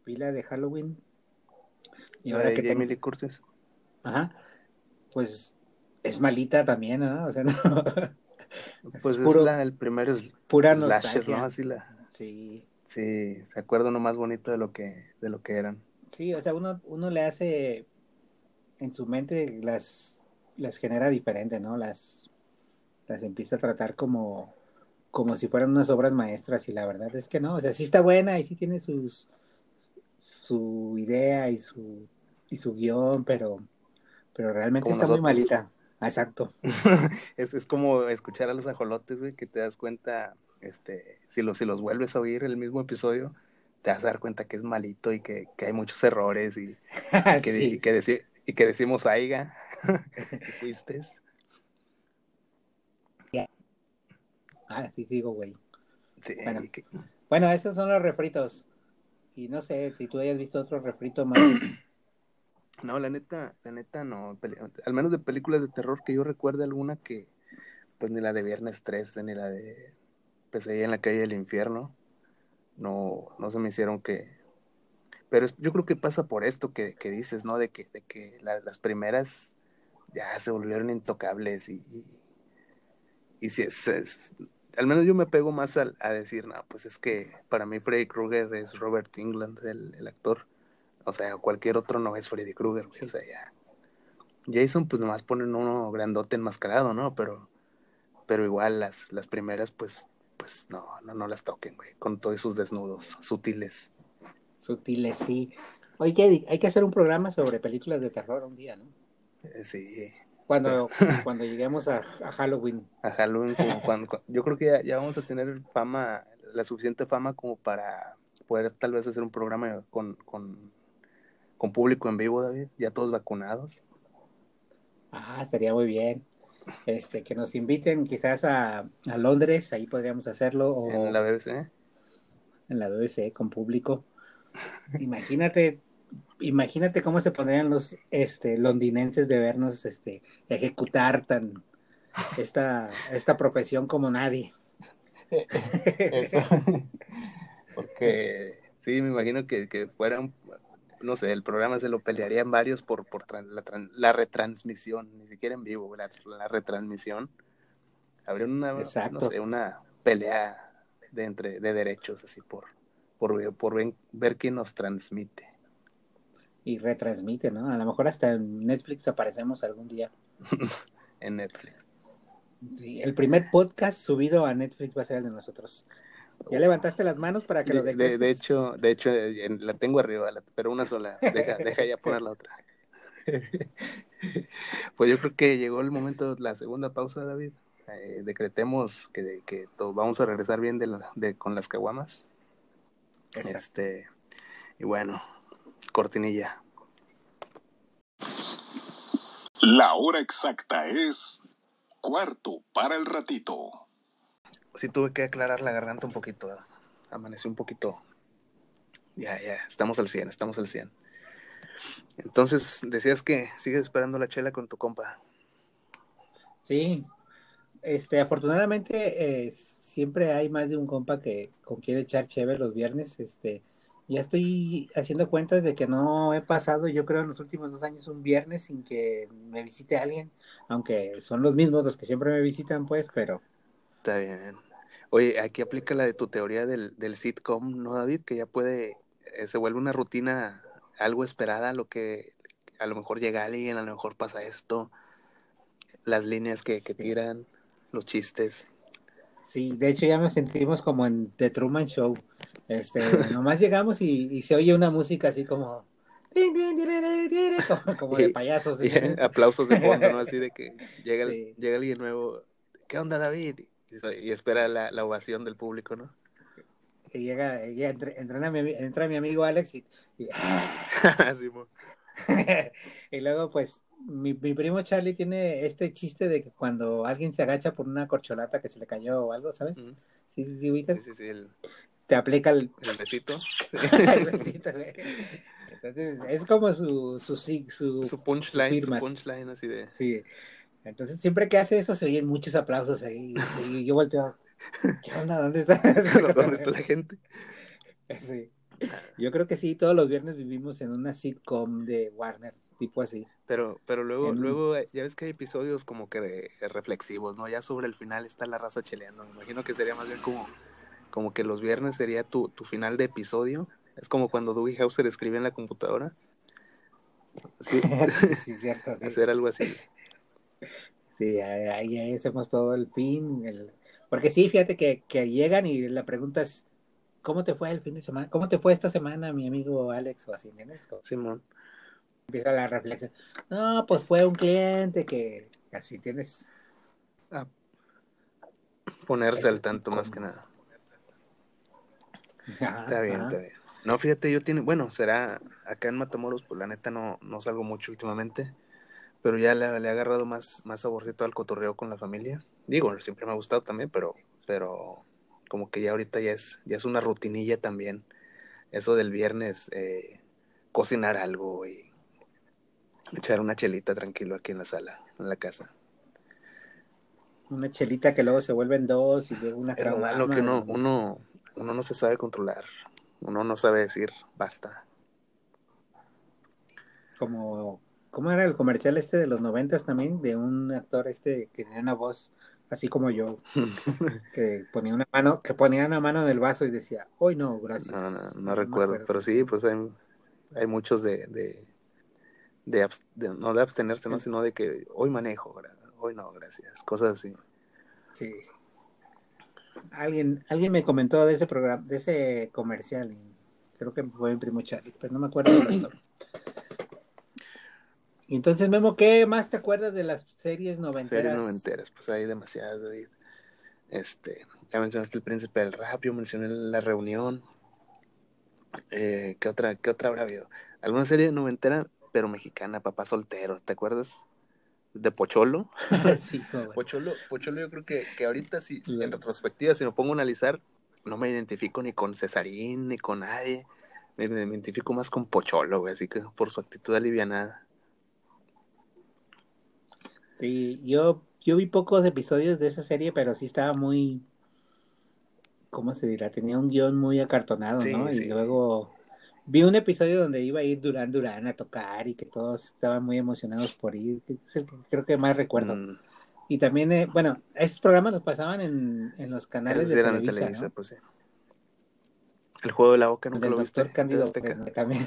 Speaker 2: vi la de Halloween y
Speaker 1: La
Speaker 2: ahora
Speaker 1: de
Speaker 2: que
Speaker 1: Jamie
Speaker 2: tengo-
Speaker 1: Curtis.
Speaker 2: ajá, pues es malita también, ¿no? O sea, no,
Speaker 1: Pues
Speaker 2: Es puro-
Speaker 1: es la, el primer es-
Speaker 2: pura
Speaker 1: slasher,
Speaker 2: nostalgia.
Speaker 1: ¿no? Así la,
Speaker 2: Sí.
Speaker 1: sí, se acuerda uno más bonito de lo que, de lo que eran.
Speaker 2: Sí, o sea, uno, uno le hace en su mente las, las genera diferente, ¿no? Las, las empieza a tratar como, como si fueran unas obras maestras y la verdad es que no, o sea, sí está buena y sí tiene sus su idea y su y su guion, pero pero realmente
Speaker 1: Como
Speaker 2: está muy malita. Exacto.
Speaker 1: Es, es como escuchar a los ajolotes, güey, que te das cuenta, este, si los, si los vuelves a oír el mismo episodio, te vas a dar cuenta que es malito y que, que hay muchos errores y que,
Speaker 2: Sí.
Speaker 1: y que, deci- y que decimos aiga, que fuiste.
Speaker 2: Ah, sí, digo, güey.
Speaker 1: Sí,
Speaker 2: Bueno.
Speaker 1: que-
Speaker 2: Bueno, esos son los refritos. Y no sé si tú hayas visto otro refrito más.
Speaker 1: no, la neta, la neta no, al menos de películas de terror que yo recuerde alguna que, pues ni la de Viernes 13, ni la de Pesadilla en la calle del infierno, no, no se me hicieron que, pero es- yo creo que pasa por esto que, que dices, ¿no? De que, de que la- las primeras ya se volvieron intocables y, y, y si es, es- al menos yo me pego más al- a, decir, no, pues es que para mí Freddy Krueger es Robert England, el, el actor. O sea, cualquier otro no es Freddy Krueger, güey,
Speaker 2: Sí.
Speaker 1: o sea, ya. Jason, pues nomás ponen uno grandote enmascarado, ¿no? Pero, pero igual las, las primeras, pues, pues no, no, no las toquen, güey, con todos sus desnudos sutiles.
Speaker 2: Sutiles, sí. Oye, hay que hacer un programa sobre películas de terror un día, ¿no?
Speaker 1: Eh, sí,
Speaker 2: Cuando, cuando lleguemos a, a Halloween.
Speaker 1: a Halloween, como cuando, cu- yo creo que ya, ya vamos a tener fama, la suficiente fama como para poder tal vez hacer un programa con, con, con público en vivo, David, ya todos vacunados.
Speaker 2: Ah, estaría muy bien. Este, que nos inviten quizás a, a Londres, ahí podríamos hacerlo, o
Speaker 1: En la BBC.
Speaker 2: en la BBC con público. Imagínate, imagínate cómo se pondrían los este londinenses de vernos este ejecutar tan esta, esta profesión como nadie.
Speaker 1: Eso. Porque sí, me imagino que, que fuera un, no sé, el programa se lo pelearían varios por, por la, la retransmisión, ni siquiera en vivo, la, la retransmisión. Habría una,
Speaker 2: Exacto.
Speaker 1: no sé, una pelea de entre de derechos así por por, ver- por ven- ver quién nos transmite.
Speaker 2: Y retransmite, ¿no? A lo mejor hasta en Netflix aparecemos algún día.
Speaker 1: en Netflix.
Speaker 2: Sí, el primer podcast subido a Netflix va a ser el de nosotros. ¿Ya levantaste las manos para que lo
Speaker 1: De, de- hecho, de hecho eh, la tengo arriba, pero una sola. Deja, deja ya poner la otra. Pues yo creo que llegó el momento la segunda pausa, David. Eh, decretemos que, que vamos a regresar bien de, la- de- con las caguamas. Este, y bueno, cortinilla.
Speaker 4: La hora exacta es cuarto para el ratito.
Speaker 1: Sí tuve que aclarar la garganta un poquito. Amaneció un poquito. Ya, ya, estamos al 100, estamos al 100. Entonces, decías que sigues esperando la chela con tu compa.
Speaker 2: Sí, este, afortunadamente eh, siempre hay más de un compa que con quien echar chévere los viernes. Este, ya estoy haciendo cuentas de que no he pasado, yo creo, en los últimos dos años un viernes sin que me visite alguien, aunque son los mismos los que siempre me visitan, pues, pero
Speaker 1: Está bien. Oye, aquí aplica la de tu teoría del, del sitcom, ¿no, David? Que ya puede, eh, se vuelve una rutina algo esperada, lo que a lo mejor llega alguien, a lo mejor pasa esto, las líneas que, que
Speaker 2: Sí.
Speaker 1: tiran, los chistes.
Speaker 2: sí, de hecho ya nos sentimos como en The Truman Show. Este, nomás llegamos y, y se oye una música así como como, como de payasos.
Speaker 1: Aplausos de fondo, ¿no? Así de que llega, el-
Speaker 2: Sí.
Speaker 1: llega alguien nuevo. ¿Qué onda, David? Y, espera la, la ovación del público, ¿no?
Speaker 2: Y llega, ya entra, entra mi, entra mi amigo Alex y, y, luego pues mi, mi primo Charlie tiene este chiste de que cuando alguien se agacha por una corcholata que se le cayó o algo, ¿sabes? Sí, sí, sí, ubicas.
Speaker 1: Sí, sí, sí, el,
Speaker 2: Te aplica el,
Speaker 1: el besito.
Speaker 2: el besito, güey. Entonces, es como su, su, su,
Speaker 1: su punchline, su punchline así de...
Speaker 2: Sí. Entonces, siempre que hace eso, se oyen muchos aplausos ahí. Y yo volteo, ¿qué onda? ¿Dónde está?
Speaker 1: ¿Dónde está la gente?
Speaker 2: Sí. Yo creo que sí, todos los viernes vivimos en una sitcom de Warner, tipo así.
Speaker 1: Pero, pero luego,
Speaker 2: En
Speaker 1: luego eh, ya ves que hay episodios como que reflexivos, ¿no? Ya sobre el final está la raza cheleando. Me imagino que sería más bien como, como que los viernes sería tu, tu final de episodio. Es como cuando Dewey Hauser escribe en la computadora. Sí,
Speaker 2: sí, cierto. Sí,
Speaker 1: hacer algo así.
Speaker 2: Sí, ahí, ahí hacemos todo el fin. El... Porque sí, fíjate que, que llegan y la pregunta es, ¿cómo te fue el fin de semana? ¿Cómo te fue esta semana, mi amigo Alex? O así, ¿entiendes?
Speaker 1: Simón.
Speaker 2: Empieza la reflexión. No, pues fue un cliente que así tienes.
Speaker 1: Ponerse
Speaker 2: Es
Speaker 1: al tanto más que nada.
Speaker 2: Ajá,
Speaker 1: Está bien,
Speaker 2: ajá.
Speaker 1: está bien. No, fíjate, yo tiene, bueno, será acá en Matamoros, pues la neta no, no salgo mucho últimamente, pero ya le, le he agarrado más, más saborcito al cotorreo con la familia. Digo, siempre me ha gustado también, pero, pero como que ya ahorita ya es, ya es una rutinilla también. Eso del viernes, eh, cocinar algo y echar una chelita tranquilo aquí en la sala, en la casa.
Speaker 2: Una chelita que luego se vuelven dos y luego una caguama.
Speaker 1: que uno, uno, uno no se sabe controlar, uno no sabe decir basta.
Speaker 2: Como, ¿cómo era el comercial este de los noventas también? De un actor este que tenía una voz así como yo, que ponía una mano, que ponía una mano en el vaso y decía, hoy no, gracias.
Speaker 1: No, no, no recuerdo, pero sí, pues hay, hay muchos de, de, de, no de abstenerse, sino de que hoy manejo, hoy no, gracias, cosas así.
Speaker 2: Sí. Alguien, alguien me comentó de ese programa, de ese comercial, creo que fue mi primo Charlie, pero no me acuerdo. Y entonces, Memo, ¿qué más te acuerdas de las series noventeras?
Speaker 1: Series noventeras, pues hay demasiadas, David. Este, ya mencionaste el príncipe del rap, yo mencioné la reunión. Eh, ¿qué otra, qué otra habrá habido? ¿Alguna serie noventera, pero mexicana, papá soltero, ¿te acuerdas? De Pocholo.
Speaker 2: sí.
Speaker 1: Pocholo, Pocholo yo creo que, que ahorita sí,
Speaker 2: Sí.
Speaker 1: en retrospectiva, si me pongo a analizar, no me identifico ni con Cesarín, ni con nadie. Me, me identifico más con Pocholo, güey, así que por su actitud alivianada.
Speaker 2: Sí, yo, yo vi pocos episodios de esa serie, pero sí estaba muy, ¿cómo se dirá? Tenía un guion muy acartonado,
Speaker 1: Sí,
Speaker 2: ¿no?
Speaker 1: sí.
Speaker 2: Y luego vi un episodio donde iba a ir Durán Durán a tocar y que todos estaban muy emocionados por ir, es el que creo que más recuerdo.
Speaker 1: Mm,
Speaker 2: Y también, eh, bueno, estos programas los pasaban en, en los canales
Speaker 1: esos
Speaker 2: de
Speaker 1: eran
Speaker 2: Televisa,
Speaker 1: Televisa,
Speaker 2: ¿no?
Speaker 1: pues sí. El juego de la boca nunca
Speaker 2: del
Speaker 1: lo viste.
Speaker 2: Cándido
Speaker 1: Azteca.
Speaker 2: eh, también.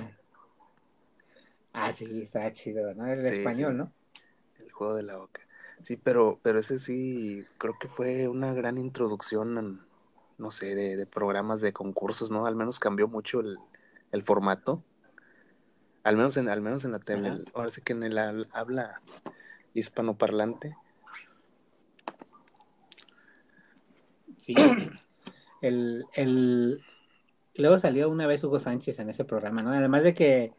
Speaker 2: Ah, sí, estaba chido, ¿no? El
Speaker 1: Sí,
Speaker 2: español,
Speaker 1: sí.
Speaker 2: ¿no?
Speaker 1: El juego de la boca. Sí, pero, pero ese sí, creo que fue una gran introducción, en, no sé, de, de programas de concursos, ¿no? Al menos cambió mucho el, el formato. Al menos en, al menos en la tele. Ahora sí que en el al- habla hispanoparlante.
Speaker 2: Sí. El, el... Luego salió una vez Hugo Sánchez en ese programa, ¿no? Además de que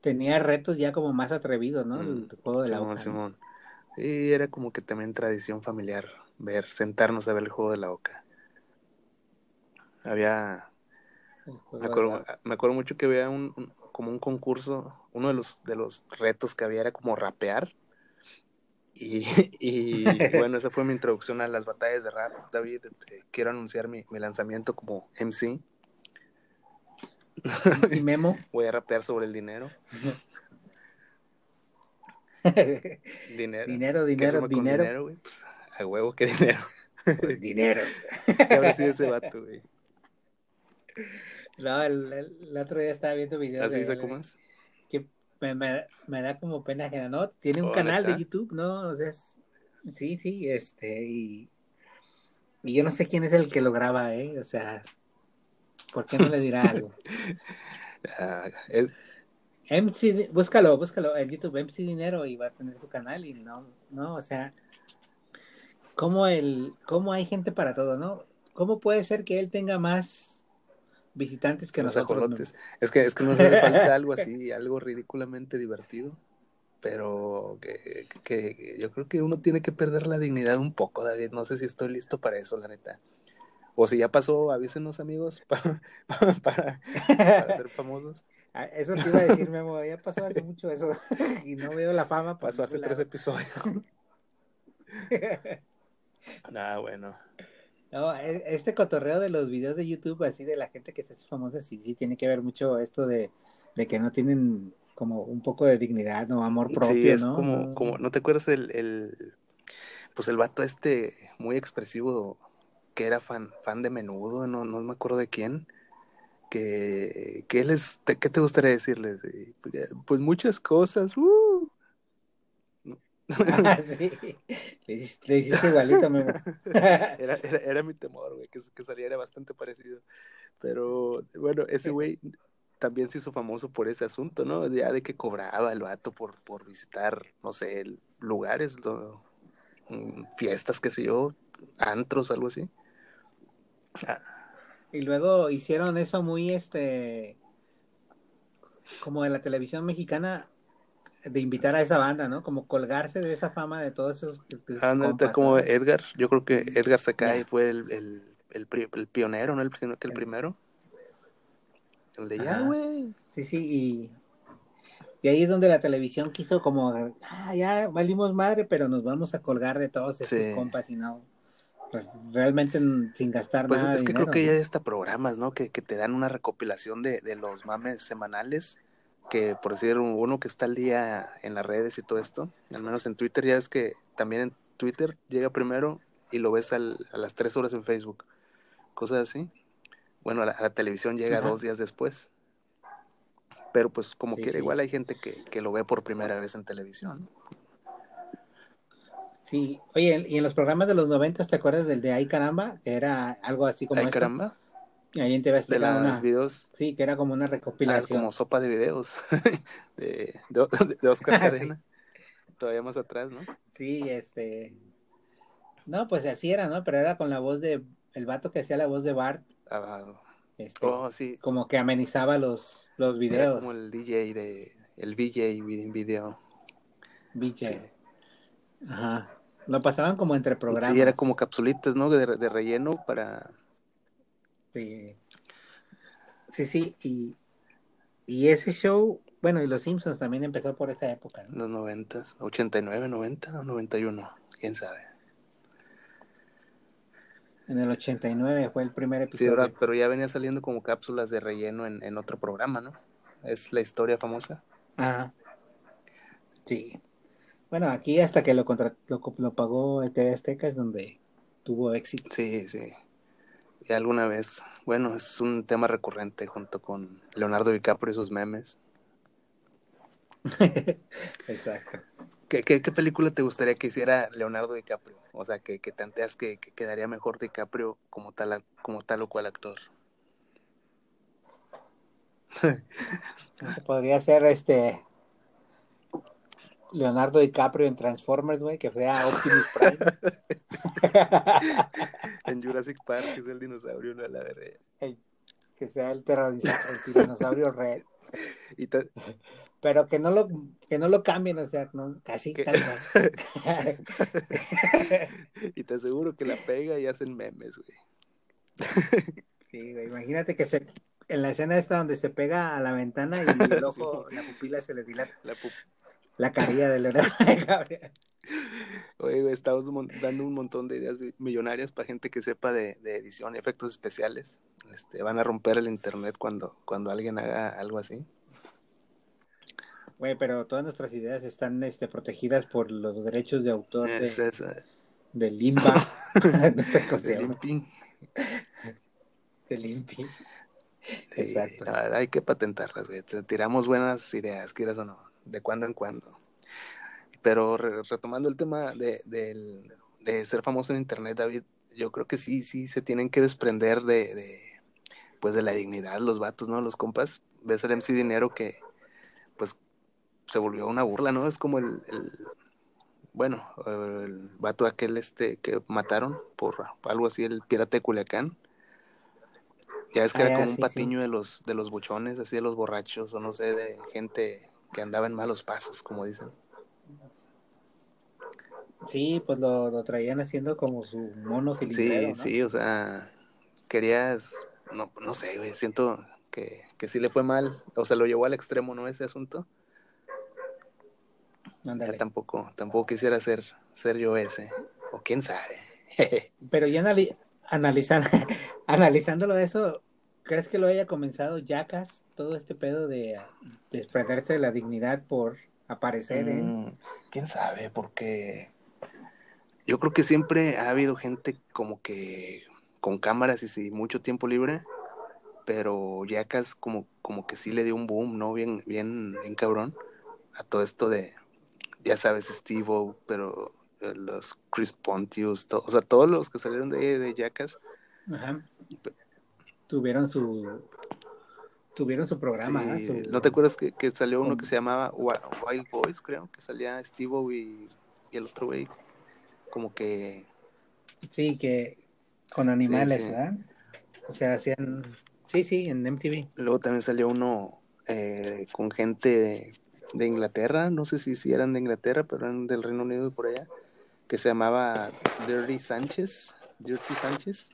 Speaker 2: tenía retos ya como más atrevidos, ¿no? El
Speaker 1: Mm,
Speaker 2: juego de la
Speaker 1: Simón,
Speaker 2: boca, ¿no?
Speaker 1: Simón. Sí, era como que también tradición familiar ver, sentarnos a ver el juego de la boca. Había, me acuerdo,
Speaker 2: la-
Speaker 1: me acuerdo mucho que había un, un- como un concurso, uno de los, de los retos que había era como rapear. Y, y bueno, esa fue mi introducción a las batallas de rap, David. Te- quiero anunciar mi, mi lanzamiento como MC.
Speaker 2: Sí, Memo.
Speaker 1: Voy a rapear sobre el dinero. Dinero.
Speaker 2: dinero,
Speaker 1: ¿Qué
Speaker 2: dinero, dinero.
Speaker 1: güey? Pues, a huevo, que dinero.
Speaker 2: dinero.
Speaker 1: ¿Qué habrá sido ese vato, güey?
Speaker 2: No, el, otro día estaba viendo videos que me, me- me da como pena ajena, ¿no? Tiene un
Speaker 1: Oh,
Speaker 2: canal
Speaker 1: ¿neta?
Speaker 2: de YouTube, ¿no? O sea, es- sí, sí, este, y, y yo no sé quién es el que lo graba, ¿eh? O sea, ¿por qué no le dirá algo?
Speaker 1: Ah, es-
Speaker 2: MC, búscalo, búscalo en YouTube, MC Dinero y va a tener tu canal y no, no, o sea, cómo el, cómo hay gente para todo, ¿no? ¿Cómo puede ser que él tenga más visitantes que
Speaker 1: los
Speaker 2: nosotros? no?
Speaker 1: Es que, es que nos hace falta algo así, algo ridículamente divertido. Pero que, que- que yo creo que uno tiene que perder la dignidad un poco, David. No sé si estoy listo para eso, la neta. O si ya pasó, avísenos, amigos, para, para, para ser famosos.
Speaker 2: Ah, Eso te iba a decir, Memo, ya pasó hace mucho eso y no veo la fama.
Speaker 1: Pasó hace tres episodios. Ah, bueno.
Speaker 2: No, e- este cotorreo de los videos de YouTube, así de la gente que se hace famosa, sí, sí tiene que ver mucho esto de, de que no tienen como un poco de dignidad, no amor propio,
Speaker 1: sí, es
Speaker 2: ¿no?
Speaker 1: como,
Speaker 2: No.
Speaker 1: como, ¿no te acuerdas el, el, pues el vato este muy expresivo que era fan, fan de menudo, no, no me acuerdo de quién, que, que él es, te- ¿qué te gustaría decirles? Eh, pues muchas cosas, ¡uh!
Speaker 2: Sí. Le hiciste, igualito, Memo.
Speaker 1: era, era, era mi temor, güey, que, que saliera bastante parecido. Pero bueno, ese güey también se hizo famoso por ese asunto, ¿no? Ya de que cobraba el vato por, por visitar, no sé, lugares, lo- mm, fiestas, qué sé yo, antros, algo así. Ah,
Speaker 2: Y luego hicieron eso muy, este, como de la televisión mexicana, de invitar a esa banda, ¿no? Como colgarse de esa fama de todos esos, de esos
Speaker 1: ah, neta,
Speaker 2: compas,
Speaker 1: como
Speaker 2: ¿no?
Speaker 1: Edgar, yo creo que Edgar Sakai
Speaker 2: Ya.
Speaker 1: fue el, el, el, el pionero, ¿no? El, el primero. El de ya, güey.
Speaker 2: Sí, sí, y, y ahí es donde la televisión quiso como, ah, ya valimos madre, pero nos vamos a colgar de todos estos
Speaker 1: Sí.
Speaker 2: compas y no, pues, realmente sin gastar
Speaker 1: Pues
Speaker 2: nada
Speaker 1: es que
Speaker 2: dinero,
Speaker 1: creo que ya
Speaker 2: ¿no?
Speaker 1: hay hasta programas, ¿no? Que, que te dan una recopilación de, de los mames semanales, que por decir un- uno que está al día en las redes y todo esto, al menos en Twitter, ya es que también en Twitter llega primero y lo ves al- a las tres horas en Facebook, cosas así. Bueno, a la, a la televisión llega
Speaker 2: Ajá.
Speaker 1: dos días después. Pero pues como
Speaker 2: Sí,
Speaker 1: quiera,
Speaker 2: sí.
Speaker 1: igual hay gente que, que lo ve por primera vez en televisión.
Speaker 2: Sí, oye, y en los programas de los noventas, ¿te acuerdas del de Ay Caramba? Que era algo así como
Speaker 1: Ay,
Speaker 2: esto.
Speaker 1: caramba,
Speaker 2: ahí en TV
Speaker 1: de los
Speaker 2: una,
Speaker 1: videos
Speaker 2: sí, que era como una
Speaker 1: Ah,
Speaker 2: recopilación.
Speaker 1: como sopa de videos de, de, de Oscar
Speaker 2: Sí.
Speaker 1: Cadena. Todavía más atrás, ¿no?
Speaker 2: Sí, este, no, pues así era, ¿no? Pero era con la voz de, el vato que hacía la voz de Bart,
Speaker 1: Ah,
Speaker 2: este,
Speaker 1: oh, sí.
Speaker 2: como que amenizaba los, los
Speaker 1: Era
Speaker 2: videos.
Speaker 1: como el DJ de. El VJ vi- video.
Speaker 2: VJ.
Speaker 1: Sí.
Speaker 2: Ajá. Lo pasaban como entre programas.
Speaker 1: Sí, era como capsulitas, ¿no? De, de relleno para.
Speaker 2: Sí, sí, sí, y, y ese show, bueno, y Los Simpsons también empezó por esa época, ¿no?
Speaker 1: Los noventas, 89, 90 o 91, quién sabe.
Speaker 2: En el 89 fue el primer
Speaker 1: Sí,
Speaker 2: episodio.
Speaker 1: ahora, pero ya venía saliendo como cápsulas de relleno en, en otro programa, ¿no? Es la historia famosa.
Speaker 2: Ajá. Sí. Bueno, aquí hasta que lo, contra- lo, lo pagó el TV Azteca es donde tuvo éxito.
Speaker 1: Sí, sí. Alguna vez, bueno, es un tema recurrente junto con Leonardo DiCaprio y sus memes.
Speaker 2: Exacto.
Speaker 1: ¿Qué, qué, qué película te gustaría que hiciera Leonardo DiCaprio? O sea, que, que tanteas que, que quedaría mejor DiCaprio como tal, como tal o cual actor.
Speaker 2: Podría ser este Leonardo DiCaprio en Transformers, güey, que sea Optimus Prime.
Speaker 1: en Jurassic Park, que es el dinosaurio, no la verga.
Speaker 2: que sea el, el tiranosaurio red.
Speaker 1: Y
Speaker 2: Pero que no lo, que no lo cambien, o sea, no, casi cual.
Speaker 1: y te aseguro que la pega y hacen memes, güey.
Speaker 2: Sí, güey, imagínate que se, en la escena esta donde se pega a la ventana y el ojo, la pupila se le dilata.
Speaker 1: La pu-
Speaker 2: La carilla de Leonardo DiCaprio.
Speaker 1: Oye, güey, estamos dando un montón de ideas millonarias para gente que sepa de, de edición y efectos especiales. Este, van a romper el internet cuando, cuando alguien haga algo así.
Speaker 2: Güey, pero todas nuestras ideas están este, protegidas por los derechos de autor de,
Speaker 1: Es, es, eh,
Speaker 2: del INBA. no sé cómo se llama.
Speaker 1: INPI.
Speaker 2: Del INPI.
Speaker 1: Sí,
Speaker 2: Exacto.
Speaker 1: no, hay que patentarlas, güey. Tiramos buenas ideas, quieras o no, de cuando en cuando. Pero re- retomando el tema de, del- de ser famoso en internet, David, yo creo que sí, sí se tienen que desprender de, de, pues de la dignidad los vatos, ¿no? Los compas. Ves al MC Dinero que pues se volvió una burla, ¿no? Es como el, el bueno, el vato aquel este que mataron por algo así, el pirata de Culiacán. Ya es que
Speaker 2: Ah,
Speaker 1: era
Speaker 2: ya,
Speaker 1: como un
Speaker 2: sí,
Speaker 1: patiño de los de los bochones, así de los borrachos, o no sé, de gente que andaba en malos pasos, como dicen.
Speaker 2: Sí, pues lo, lo traían haciendo como su mono
Speaker 1: Sí, sí, o sea, querías, no, no sé, güey, siento que, que sí le fue mal, o sea, lo llevó al extremo, ¿no? Ese asunto. Ya tampoco, tampoco quisiera ser, ser yo ese, o quién sabe.
Speaker 2: Pero ya anali- analizando, analizándolo eso, ¿crees que lo haya comenzado Jackass, todo este pedo de desprenderse de la dignidad por aparecer en...
Speaker 1: Mm, quién sabe, porque yo creo que siempre ha habido gente como que con cámaras y sí, mucho tiempo libre, pero Jackass como, como que sí le dio un boom, ¿no? Bien, bien, bien cabrón a todo esto de, ya sabes, Steve pero eh, los Chris Pontius, to- o sea, todos los que salieron de, de Jackass,
Speaker 2: Ajá. Tuvieron su tuvieron su programa,
Speaker 1: sí,
Speaker 2: ¿eh? Su-
Speaker 1: ¿no te acuerdas que, que salió uno que se llamaba Wild Boys, creo? Que salía Steve y, y el otro güey, como que
Speaker 2: Sí, que con animales,
Speaker 1: sí.
Speaker 2: ¿verdad? O sea, hacían... Sí, sí, en MTV.
Speaker 1: Luego también salió uno eh, con gente de, de Inglaterra, no sé si, si eran de Inglaterra, pero eran del Reino Unido y por allá, que se llamaba Dirty Sánchez, Dirty Sánchez,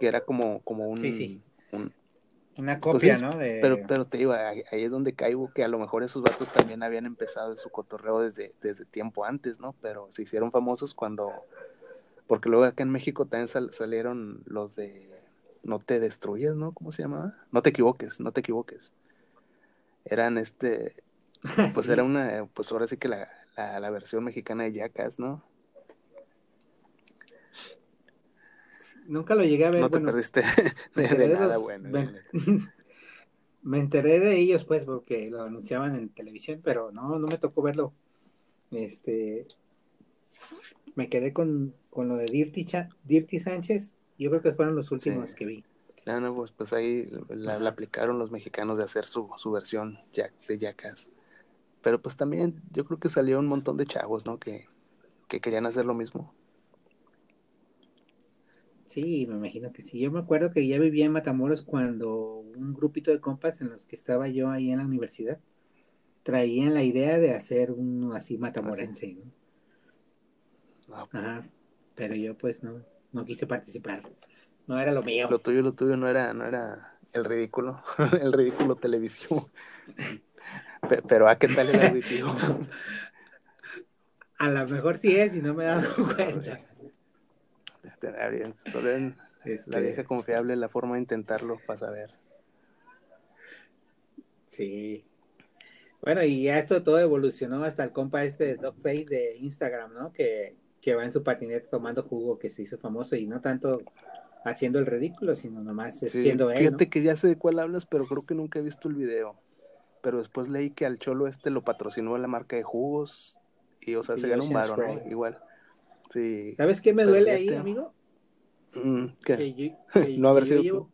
Speaker 1: que era como, como un...
Speaker 2: Sí, sí.
Speaker 1: un-
Speaker 2: Una
Speaker 1: pues
Speaker 2: copia,
Speaker 1: es-
Speaker 2: ¿no? De...
Speaker 1: pero, pero te digo, ahí, ahí es donde caigo, que a lo mejor esos vatos también habían empezado su cotorreo desde, desde tiempo antes, ¿no? Pero se hicieron famosos cuando... Porque luego acá en México también sal- salieron los de No te destruyes, ¿no? ¿Cómo se llamaba? No te equivoques, no te equivoques. Eran este... Pues
Speaker 2: Sí.
Speaker 1: era una... Pues ahora sí que la, la, la versión mexicana de Jackass, ¿no?
Speaker 2: Nunca lo llegué a ver.
Speaker 1: no te perdiste
Speaker 2: me
Speaker 1: de,
Speaker 2: enteré
Speaker 1: de
Speaker 2: de
Speaker 1: nada
Speaker 2: los-
Speaker 1: bueno.
Speaker 2: me- enteré de ellos, pues, porque lo anunciaban en televisión, pero no, no me tocó verlo. Este, me quedé con, con lo de Dirty, Cha- Dirty Sánchez. Yo creo que fueron los últimos
Speaker 1: Sí.
Speaker 2: que vi.
Speaker 1: No, no, pues, pues ahí la, la aplicaron los mexicanos de hacer su, su versión Jack, de Jackass. Pero pues también yo creo que salió un montón de chavos, ¿no? Que, que querían hacer lo mismo.
Speaker 2: Sí, me imagino que sí. Yo me acuerdo que ya vivía en Matamoros cuando un grupito de compas en los que estaba yo ahí en la universidad traían la idea de hacer uno así matamorense, ¿no?
Speaker 1: No,
Speaker 2: Ajá. Pero yo pues no, no quise participar. No era lo mío.
Speaker 1: lo tuyo, lo tuyo no era, no era el ridículo, el ridículo televisivo. Pe- Pero a qué tal el auditivo.
Speaker 2: A lo mejor sí es y no me he dado cuenta.
Speaker 1: Está bien, solo en
Speaker 2: Este,
Speaker 1: la vieja confiable, la forma de intentarlo para saber.
Speaker 2: Sí. Bueno, y ya esto todo evolucionó hasta el compa este de Dogface de Instagram, ¿no? Que, que va en su patinete tomando jugo, que se hizo famoso y no tanto haciendo el ridículo, sino nomás
Speaker 1: Sí,
Speaker 2: siendo él,
Speaker 1: fíjate
Speaker 2: ¿no?
Speaker 1: que ya sé de cuál hablas, pero creo que nunca he visto el video. Pero después leí que al cholo este lo patrocinó la marca de jugos y, o sea,
Speaker 2: Sí,
Speaker 1: se ganó un varo, ¿no? Igual. Sí.
Speaker 2: ¿Sabes qué me duele ahí, amigo?
Speaker 1: Mm, ¿qué?
Speaker 2: Que yo, que-
Speaker 1: No haber
Speaker 2: que yo
Speaker 1: sido
Speaker 2: llevo,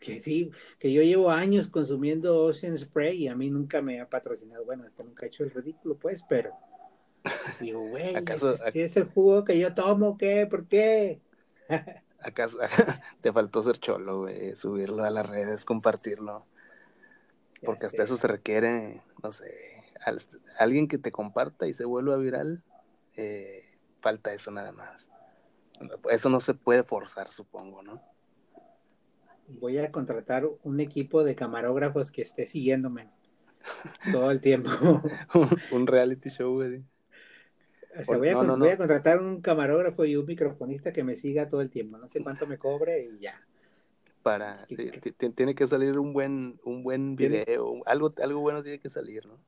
Speaker 2: que sí, que yo llevo años consumiendo Ocean Spray y a mí nunca me ha patrocinado. Bueno, hasta nunca he hecho el ridículo, pues, pero digo, güey,
Speaker 1: ¿Acaso-
Speaker 2: es, es el jugo que yo tomo, ¿qué? ¿Por qué?
Speaker 1: ¿Acaso te faltó ser cholo, güey? Subirlo a las redes, compartirlo. Porque hasta eso se requiere, no sé, al- alguien que te comparta y se vuelva viral. eh, falta eso nada más. Eso no se puede forzar, supongo, ¿no?
Speaker 2: Voy a contratar un equipo de camarógrafos que esté siguiéndome todo el tiempo.
Speaker 1: un reality show, güey.
Speaker 2: O sea, voy, a,
Speaker 1: No, no.
Speaker 2: contratar un camarógrafo y un microfonista que me siga todo el tiempo. No sé cuánto me cobre y ya.
Speaker 1: para tiene que salir un buen un buen video algo algo bueno tiene que salir no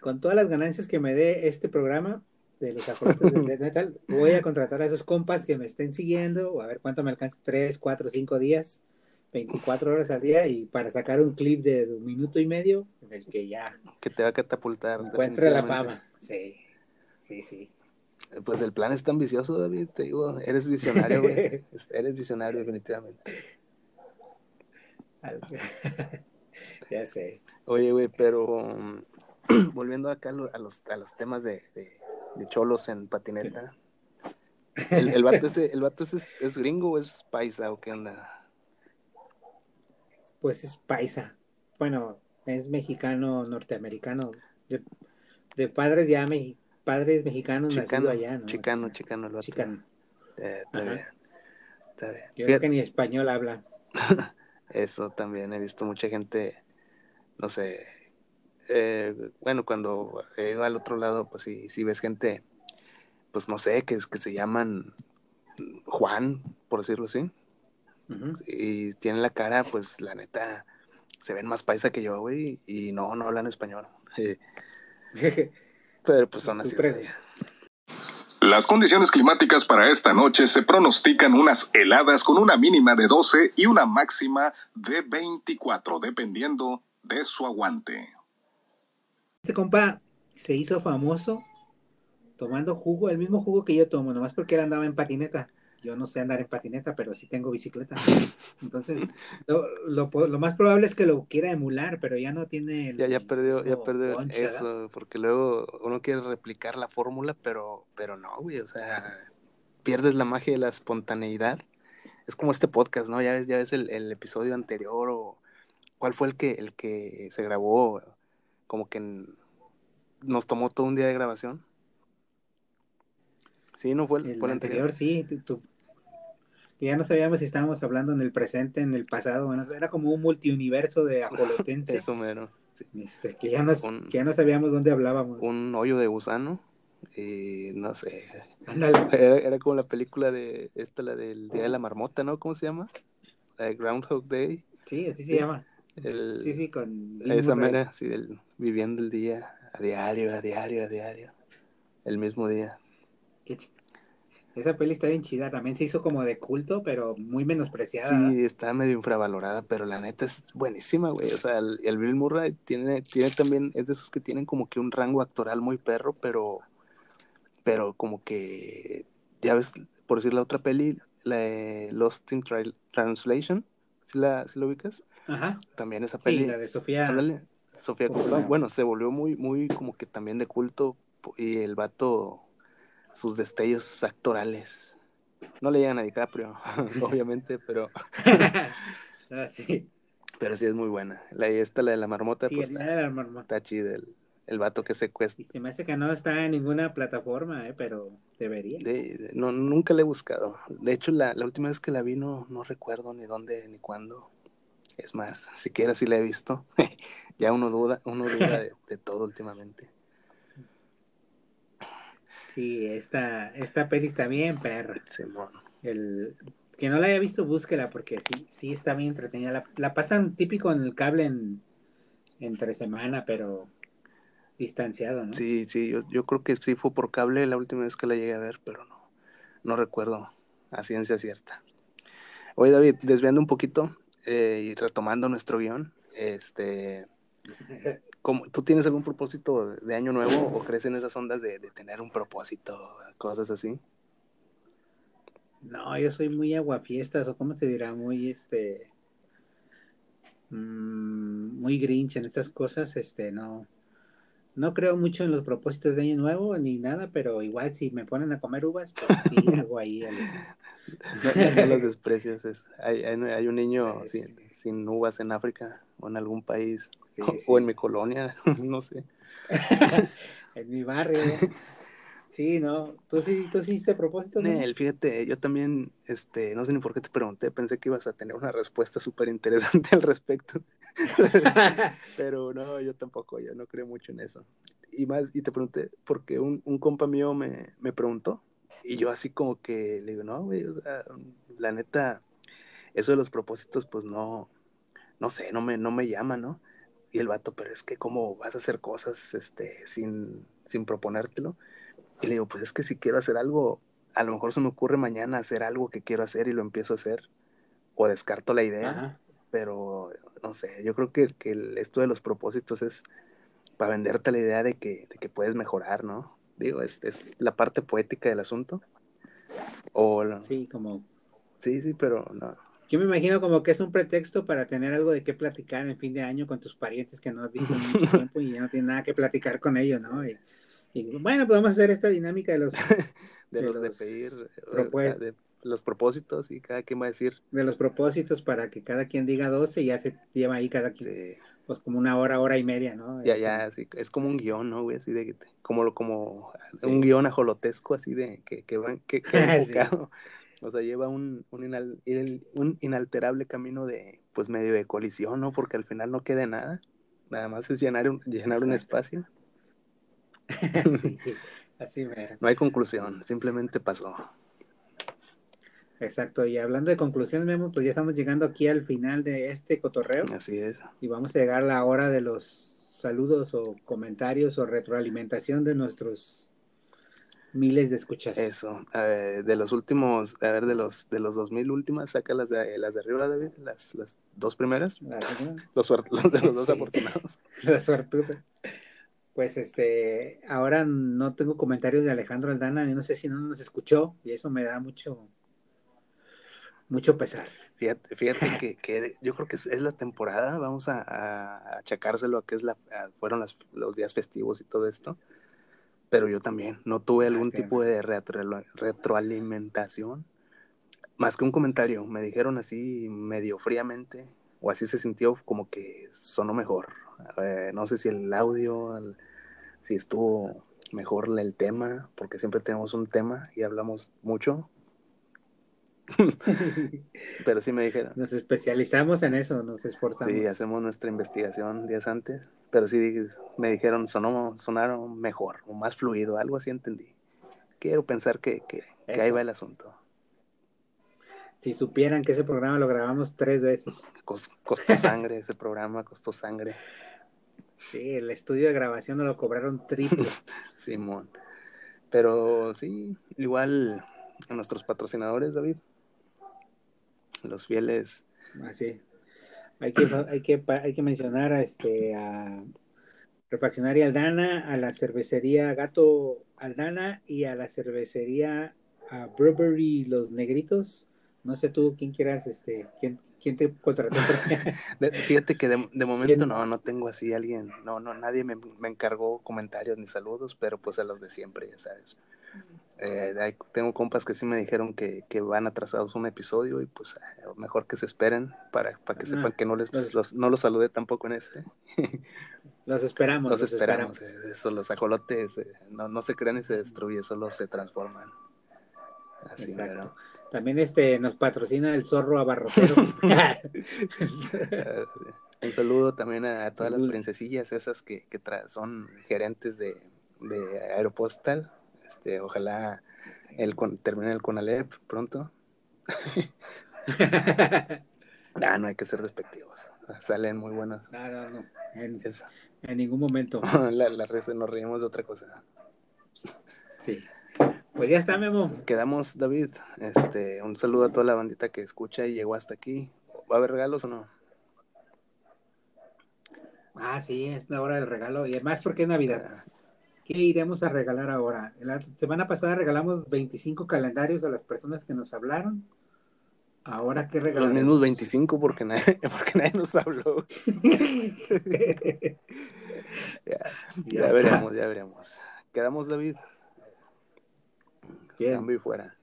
Speaker 2: Con todas las ganancias que me dé este programa de los ajolotes de Death Metal, voy a contratar a esos compas que me estén siguiendo o a ver cuánto me alcanza, 3, 4, 5 días, 24 horas al día y para sacar un clip de un minuto y medio en el que ya
Speaker 1: que te va a catapultar
Speaker 2: encuentre la fama. Sí, sí, sí.
Speaker 1: pues el plan está ambicioso David te digo eres visionario güey Es- eres visionario definitivamente
Speaker 2: ya sé.
Speaker 1: oye güey pero um, volviendo acá a lo- a los, a los temas de, de, de cholos en patineta. El, el vato ese, el vato ese es, es gringo o es paisa o qué onda?
Speaker 2: Pues es paisa. Bueno, es mexicano, norteamericano. De, de padres ya me- padres mexicanos
Speaker 1: Chicano,
Speaker 2: nacido allá, ¿no?
Speaker 1: chicano,
Speaker 2: O sea,
Speaker 1: chicano el vato.
Speaker 2: chicano.
Speaker 1: Eh, está
Speaker 2: Ajá.
Speaker 1: bien. Está bien.
Speaker 2: Yo creo que ni español habla.
Speaker 1: Eso también he visto mucha gente, no sé, eh, bueno, cuando he ido al otro lado, pues sí, sí ves gente, pues no sé, que, es- que se llaman Juan, por decirlo así, y tienen la cara, pues la neta, se ven más paisa que yo, güey, y no, no hablan español. Pero pues son
Speaker 2: ¿Tú
Speaker 1: así.
Speaker 4: Las condiciones climáticas para esta noche se pronostican unas heladas con una mínima de 12 y una máxima de 24, dependiendo de su aguante.
Speaker 2: Este compa se hizo famoso tomando jugo, el mismo jugo que yo tomo, nomás porque él andaba en patineta. Yo no sé andar en patineta, pero sí tengo bicicleta. Entonces, lo, lo po- lo más probable es que lo quiera emular, pero ya no tiene el
Speaker 1: Ya, ya perdió, ya perdió eso, porque luego uno quiere replicar la fórmula, pero, pero no, güey, o sea, pierdes la magia de la espontaneidad. Es como este podcast, ¿no? Ya ves, ya ves el, el episodio anterior o cuál fue el que, el que se grabó, como que nos tomó todo un día de grabación. Sí, no fue el,
Speaker 2: El
Speaker 1: fue el
Speaker 2: anterior, sí, tú- ya no sabíamos si estábamos hablando en el presente, en el pasado, bueno, era como un multiuniverso de ajolotense,
Speaker 1: Eso mero. sí.
Speaker 2: este, que, ya nos,
Speaker 1: Un-
Speaker 2: que ya no sabíamos dónde hablábamos.
Speaker 1: Un hoyo de gusano y no sé. Era, era como la película de esta, la del Día de la Marmota, ¿no? ¿Cómo se llama? La de Groundhog Day.
Speaker 2: Sí, así se
Speaker 1: Sí.
Speaker 2: llama.
Speaker 1: El-
Speaker 2: Sí, sí, con
Speaker 1: Esa
Speaker 2: Murray.
Speaker 1: mera, sí, del, viviendo el día a diario, a diario, a diario. El mismo día.
Speaker 2: Qué Esa peli está bien chida, también se hizo como de culto, pero muy menospreciada.
Speaker 1: Sí, está medio infravalorada, pero la neta es buenísima, güey. O sea, el, el Bill Murray tiene, tiene también, es de esos que tienen como que un rango actoral muy perro, pero, pero como que, ya ves, por decir la otra peli, la Lost in Tra- Translation, ¿sí la, sí la ubicas?
Speaker 2: Ajá.
Speaker 1: También esa
Speaker 2: Sí,
Speaker 1: peli.
Speaker 2: la de Sofía.
Speaker 1: Sofía
Speaker 2: Coppola.
Speaker 1: Bueno, se volvió muy, muy como que también de culto y el vato, sus destellos actorales. No le llegan a DiCaprio, obviamente, pero,
Speaker 2: Ah, sí,
Speaker 1: pero sí es muy buena. La esta, la de la marmota,
Speaker 2: sí,
Speaker 1: pues está,
Speaker 2: día de la marmota.
Speaker 1: está chida. El, el vato que secuestra.
Speaker 2: Y se me hace que no está en ninguna plataforma, eh, pero debería.
Speaker 1: De- de- no, nunca la he buscado. De hecho, la, la última vez que la vi no, no recuerdo ni dónde ni cuándo. Es más, siquiera si la he visto. ya uno duda, uno duda de, de todo últimamente.
Speaker 2: Sí, esta, esta peli está bien, perra.
Speaker 1: Simón.
Speaker 2: El, que no la haya visto, búsquela, porque sí, sí está bien entretenida. La, la pasan típico en el cable en, entre semana, pero distanciado, ¿no?
Speaker 1: Sí, sí, yo, yo creo que sí fue por cable la última vez que la llegué a ver, pero no, no recuerdo a ciencia cierta. Oye, David, desviando un poquito eh, y retomando nuestro guion, este, ¿cómo- ¿tú tienes algún propósito de año nuevo o crees en esas ondas de, tener un propósito, cosas así?
Speaker 2: No, yo soy muy aguafiestas, o cómo se dirá, muy este. mm, muy grinch en estas cosas, este, no. No creo mucho en los propósitos de año nuevo ni nada, pero igual si me ponen a comer uvas, pues sí, hago ahí. el-
Speaker 1: No, los desprecias. es- hay, hay, hay un niño sin, sin uvas en África o en algún país
Speaker 2: Sí,
Speaker 1: o,
Speaker 2: sí.
Speaker 1: o en mi colonia, no sé.
Speaker 2: en mi barrio. Sí, no. ¿Tú sí, tú sí hiciste propósito? no?
Speaker 1: Nel, fíjate, yo también, este, no sé ni por qué te pregunté, pensé que ibas a tener una respuesta súper interesante al respecto. Pero no, yo tampoco, yo no creo mucho en eso. Y más, y te pregunté, porque un, un compa mío me, me preguntó, y yo así como que le digo, no, güey, o sea, la neta, eso de los propósitos, pues no, no sé, no me, no me llama, ¿no? Y el vato, pero es que cómo vas a hacer cosas, este, sin, sin proponértelo. Y le digo, pues es que si quiero hacer algo, a lo mejor se me ocurre mañana hacer algo que quiero hacer y lo empiezo a hacer, o descarto la idea,
Speaker 2: Ajá.
Speaker 1: pero no sé, yo creo que, que el- esto de los propósitos es para venderte la idea de que, de que puedes mejorar, ¿no? Digo, es, es la parte poética del asunto. O la- sí.
Speaker 2: Sí, como
Speaker 1: sí, pero no,
Speaker 2: Yo me imagino como que es un pretexto para tener algo de qué platicar en fin de año con tus parientes que no has visto en mucho tiempo y ya no tienes nada que platicar con ellos, ¿no? Y, bueno, podemos hacer esta dinámica de los
Speaker 1: de,
Speaker 2: De
Speaker 1: los, de
Speaker 2: los
Speaker 1: pedir, de los propósitos y cada quien va a decir.
Speaker 2: de los propósitos para que cada quien diga 12 y ya se lleva ahí cada quien,
Speaker 1: sí,
Speaker 2: pues como una hora, hora y media, ¿no?
Speaker 1: ya,
Speaker 2: Es
Speaker 1: ya, así, es como un guion, ¿no, güey? Así de, como, como
Speaker 2: Sí.
Speaker 1: un guion ajolotesco, así de, que, que, va- que,
Speaker 2: Sí.
Speaker 1: enfocado. O sea, lleva un, un, inal- el- un inalterable camino de, pues, medio de colisión, ¿no? Porque al final no queda nada. Nada más es llenar un, llenar un espacio.
Speaker 2: sí, así me...
Speaker 1: No hay conclusión, simplemente pasó.
Speaker 2: Exacto, y hablando de conclusiones, Memo, pues ya estamos llegando aquí al final de este cotorreo
Speaker 1: Así es.
Speaker 2: y vamos a llegar a la hora de los saludos o comentarios o retroalimentación de nuestros miles de escuchas.
Speaker 1: Eso, eh, de los últimos, a ver, de los de los 2000 últimas, saca las de, las de arriba, David, las, las dos primeras,
Speaker 2: La,
Speaker 1: los, los de los dos afortunados.
Speaker 2: la suertuda. Pues este, ahora no tengo comentarios de Alejandro Aldana, yo no sé si no nos escuchó y eso me da mucho, mucho pesar.
Speaker 1: Fíjate, fíjate que, que yo creo que es, es la temporada, vamos a, a achacárselo a que es la, a- fueron las, los días festivos y todo esto, pero yo también no tuve algún
Speaker 2: Ok.
Speaker 1: tipo de retro- retroalimentación, más que un comentario, me dijeron así medio fríamente, o así se sintió como que sonó mejor. Eh, no sé si el audio, el- si estuvo mejor el tema, porque siempre tenemos un tema y hablamos mucho, pero sí me dijeron.
Speaker 2: Nos especializamos en eso, nos esforzamos.
Speaker 1: Sí, hacemos nuestra investigación días antes, pero sí me dijeron sonó, sonaron mejor o más fluido, algo así entendí. Quiero pensar que, que, que ahí va el asunto.
Speaker 2: Si supieran que ese programa lo grabamos tres veces.
Speaker 1: Cos- costó sangre ese programa, costó sangre,
Speaker 2: Sí, el estudio de grabación nos lo cobraron triple.
Speaker 1: Simón. Pero sí, igual a nuestros patrocinadores, David, los fieles,
Speaker 2: Así. Hay que, hay que, hay que mencionar a, este, a Refaccionaria Aldana, a la cervecería Gato Aldana y a la cervecería a Brewery Los Negritos. No sé tú quién quieras, este, quién, quién te contrató.
Speaker 1: fíjate que de, de momento
Speaker 2: ¿Quién?
Speaker 1: no, no tengo así alguien, no, no, nadie me, me encargó comentarios ni saludos, pero pues a los de siempre, ya sabes. Eh, hay- tengo compas que sí me dijeron que, que van atrasados un episodio y pues eh, mejor que se esperen para, para que
Speaker 2: Ah,
Speaker 1: sepan que no les
Speaker 2: pues-
Speaker 1: los- no los saludé tampoco en este.
Speaker 2: Los esperamos.
Speaker 1: Los esperamos. eh, Eso, los ajolotes eh, no, no se crean y se destruyen, solo se transforman. Así
Speaker 2: Exacto. También este nos patrocina el zorro abarrotero.
Speaker 1: Un saludo también a, todas las princesillas esas que, que tra- son gerentes de, de Aeropostal. Este, ojalá el con- termine el Conalep pronto. Ah, no hay que ser despectivos. Salen muy buenas.
Speaker 2: no, no, no. En, ningún momento.
Speaker 1: la, la risa- nos reímos de otra cosa.
Speaker 2: Sí. Pues ya está, Memo.
Speaker 1: Quedamos, David. Este, un saludo a toda la bandita que escucha y llegó hasta aquí. ¿Va a haber regalos o no?
Speaker 2: Ah, sí, es la hora del regalo. Y además porque es Navidad.
Speaker 1: Ah,
Speaker 2: ¿Qué iremos a regalar ahora? La semana pasada regalamos 25 calendarios a las personas que nos hablaron. Ahora, ¿qué
Speaker 1: Los
Speaker 2: regalamos?
Speaker 1: mismos 25 porque nadie, porque nadie nos habló. Ya,
Speaker 2: Ya
Speaker 1: ya
Speaker 2: está.
Speaker 1: veremos, ya veremos. Quedamos, David.
Speaker 2: Bien.
Speaker 1: Cambio y fuera.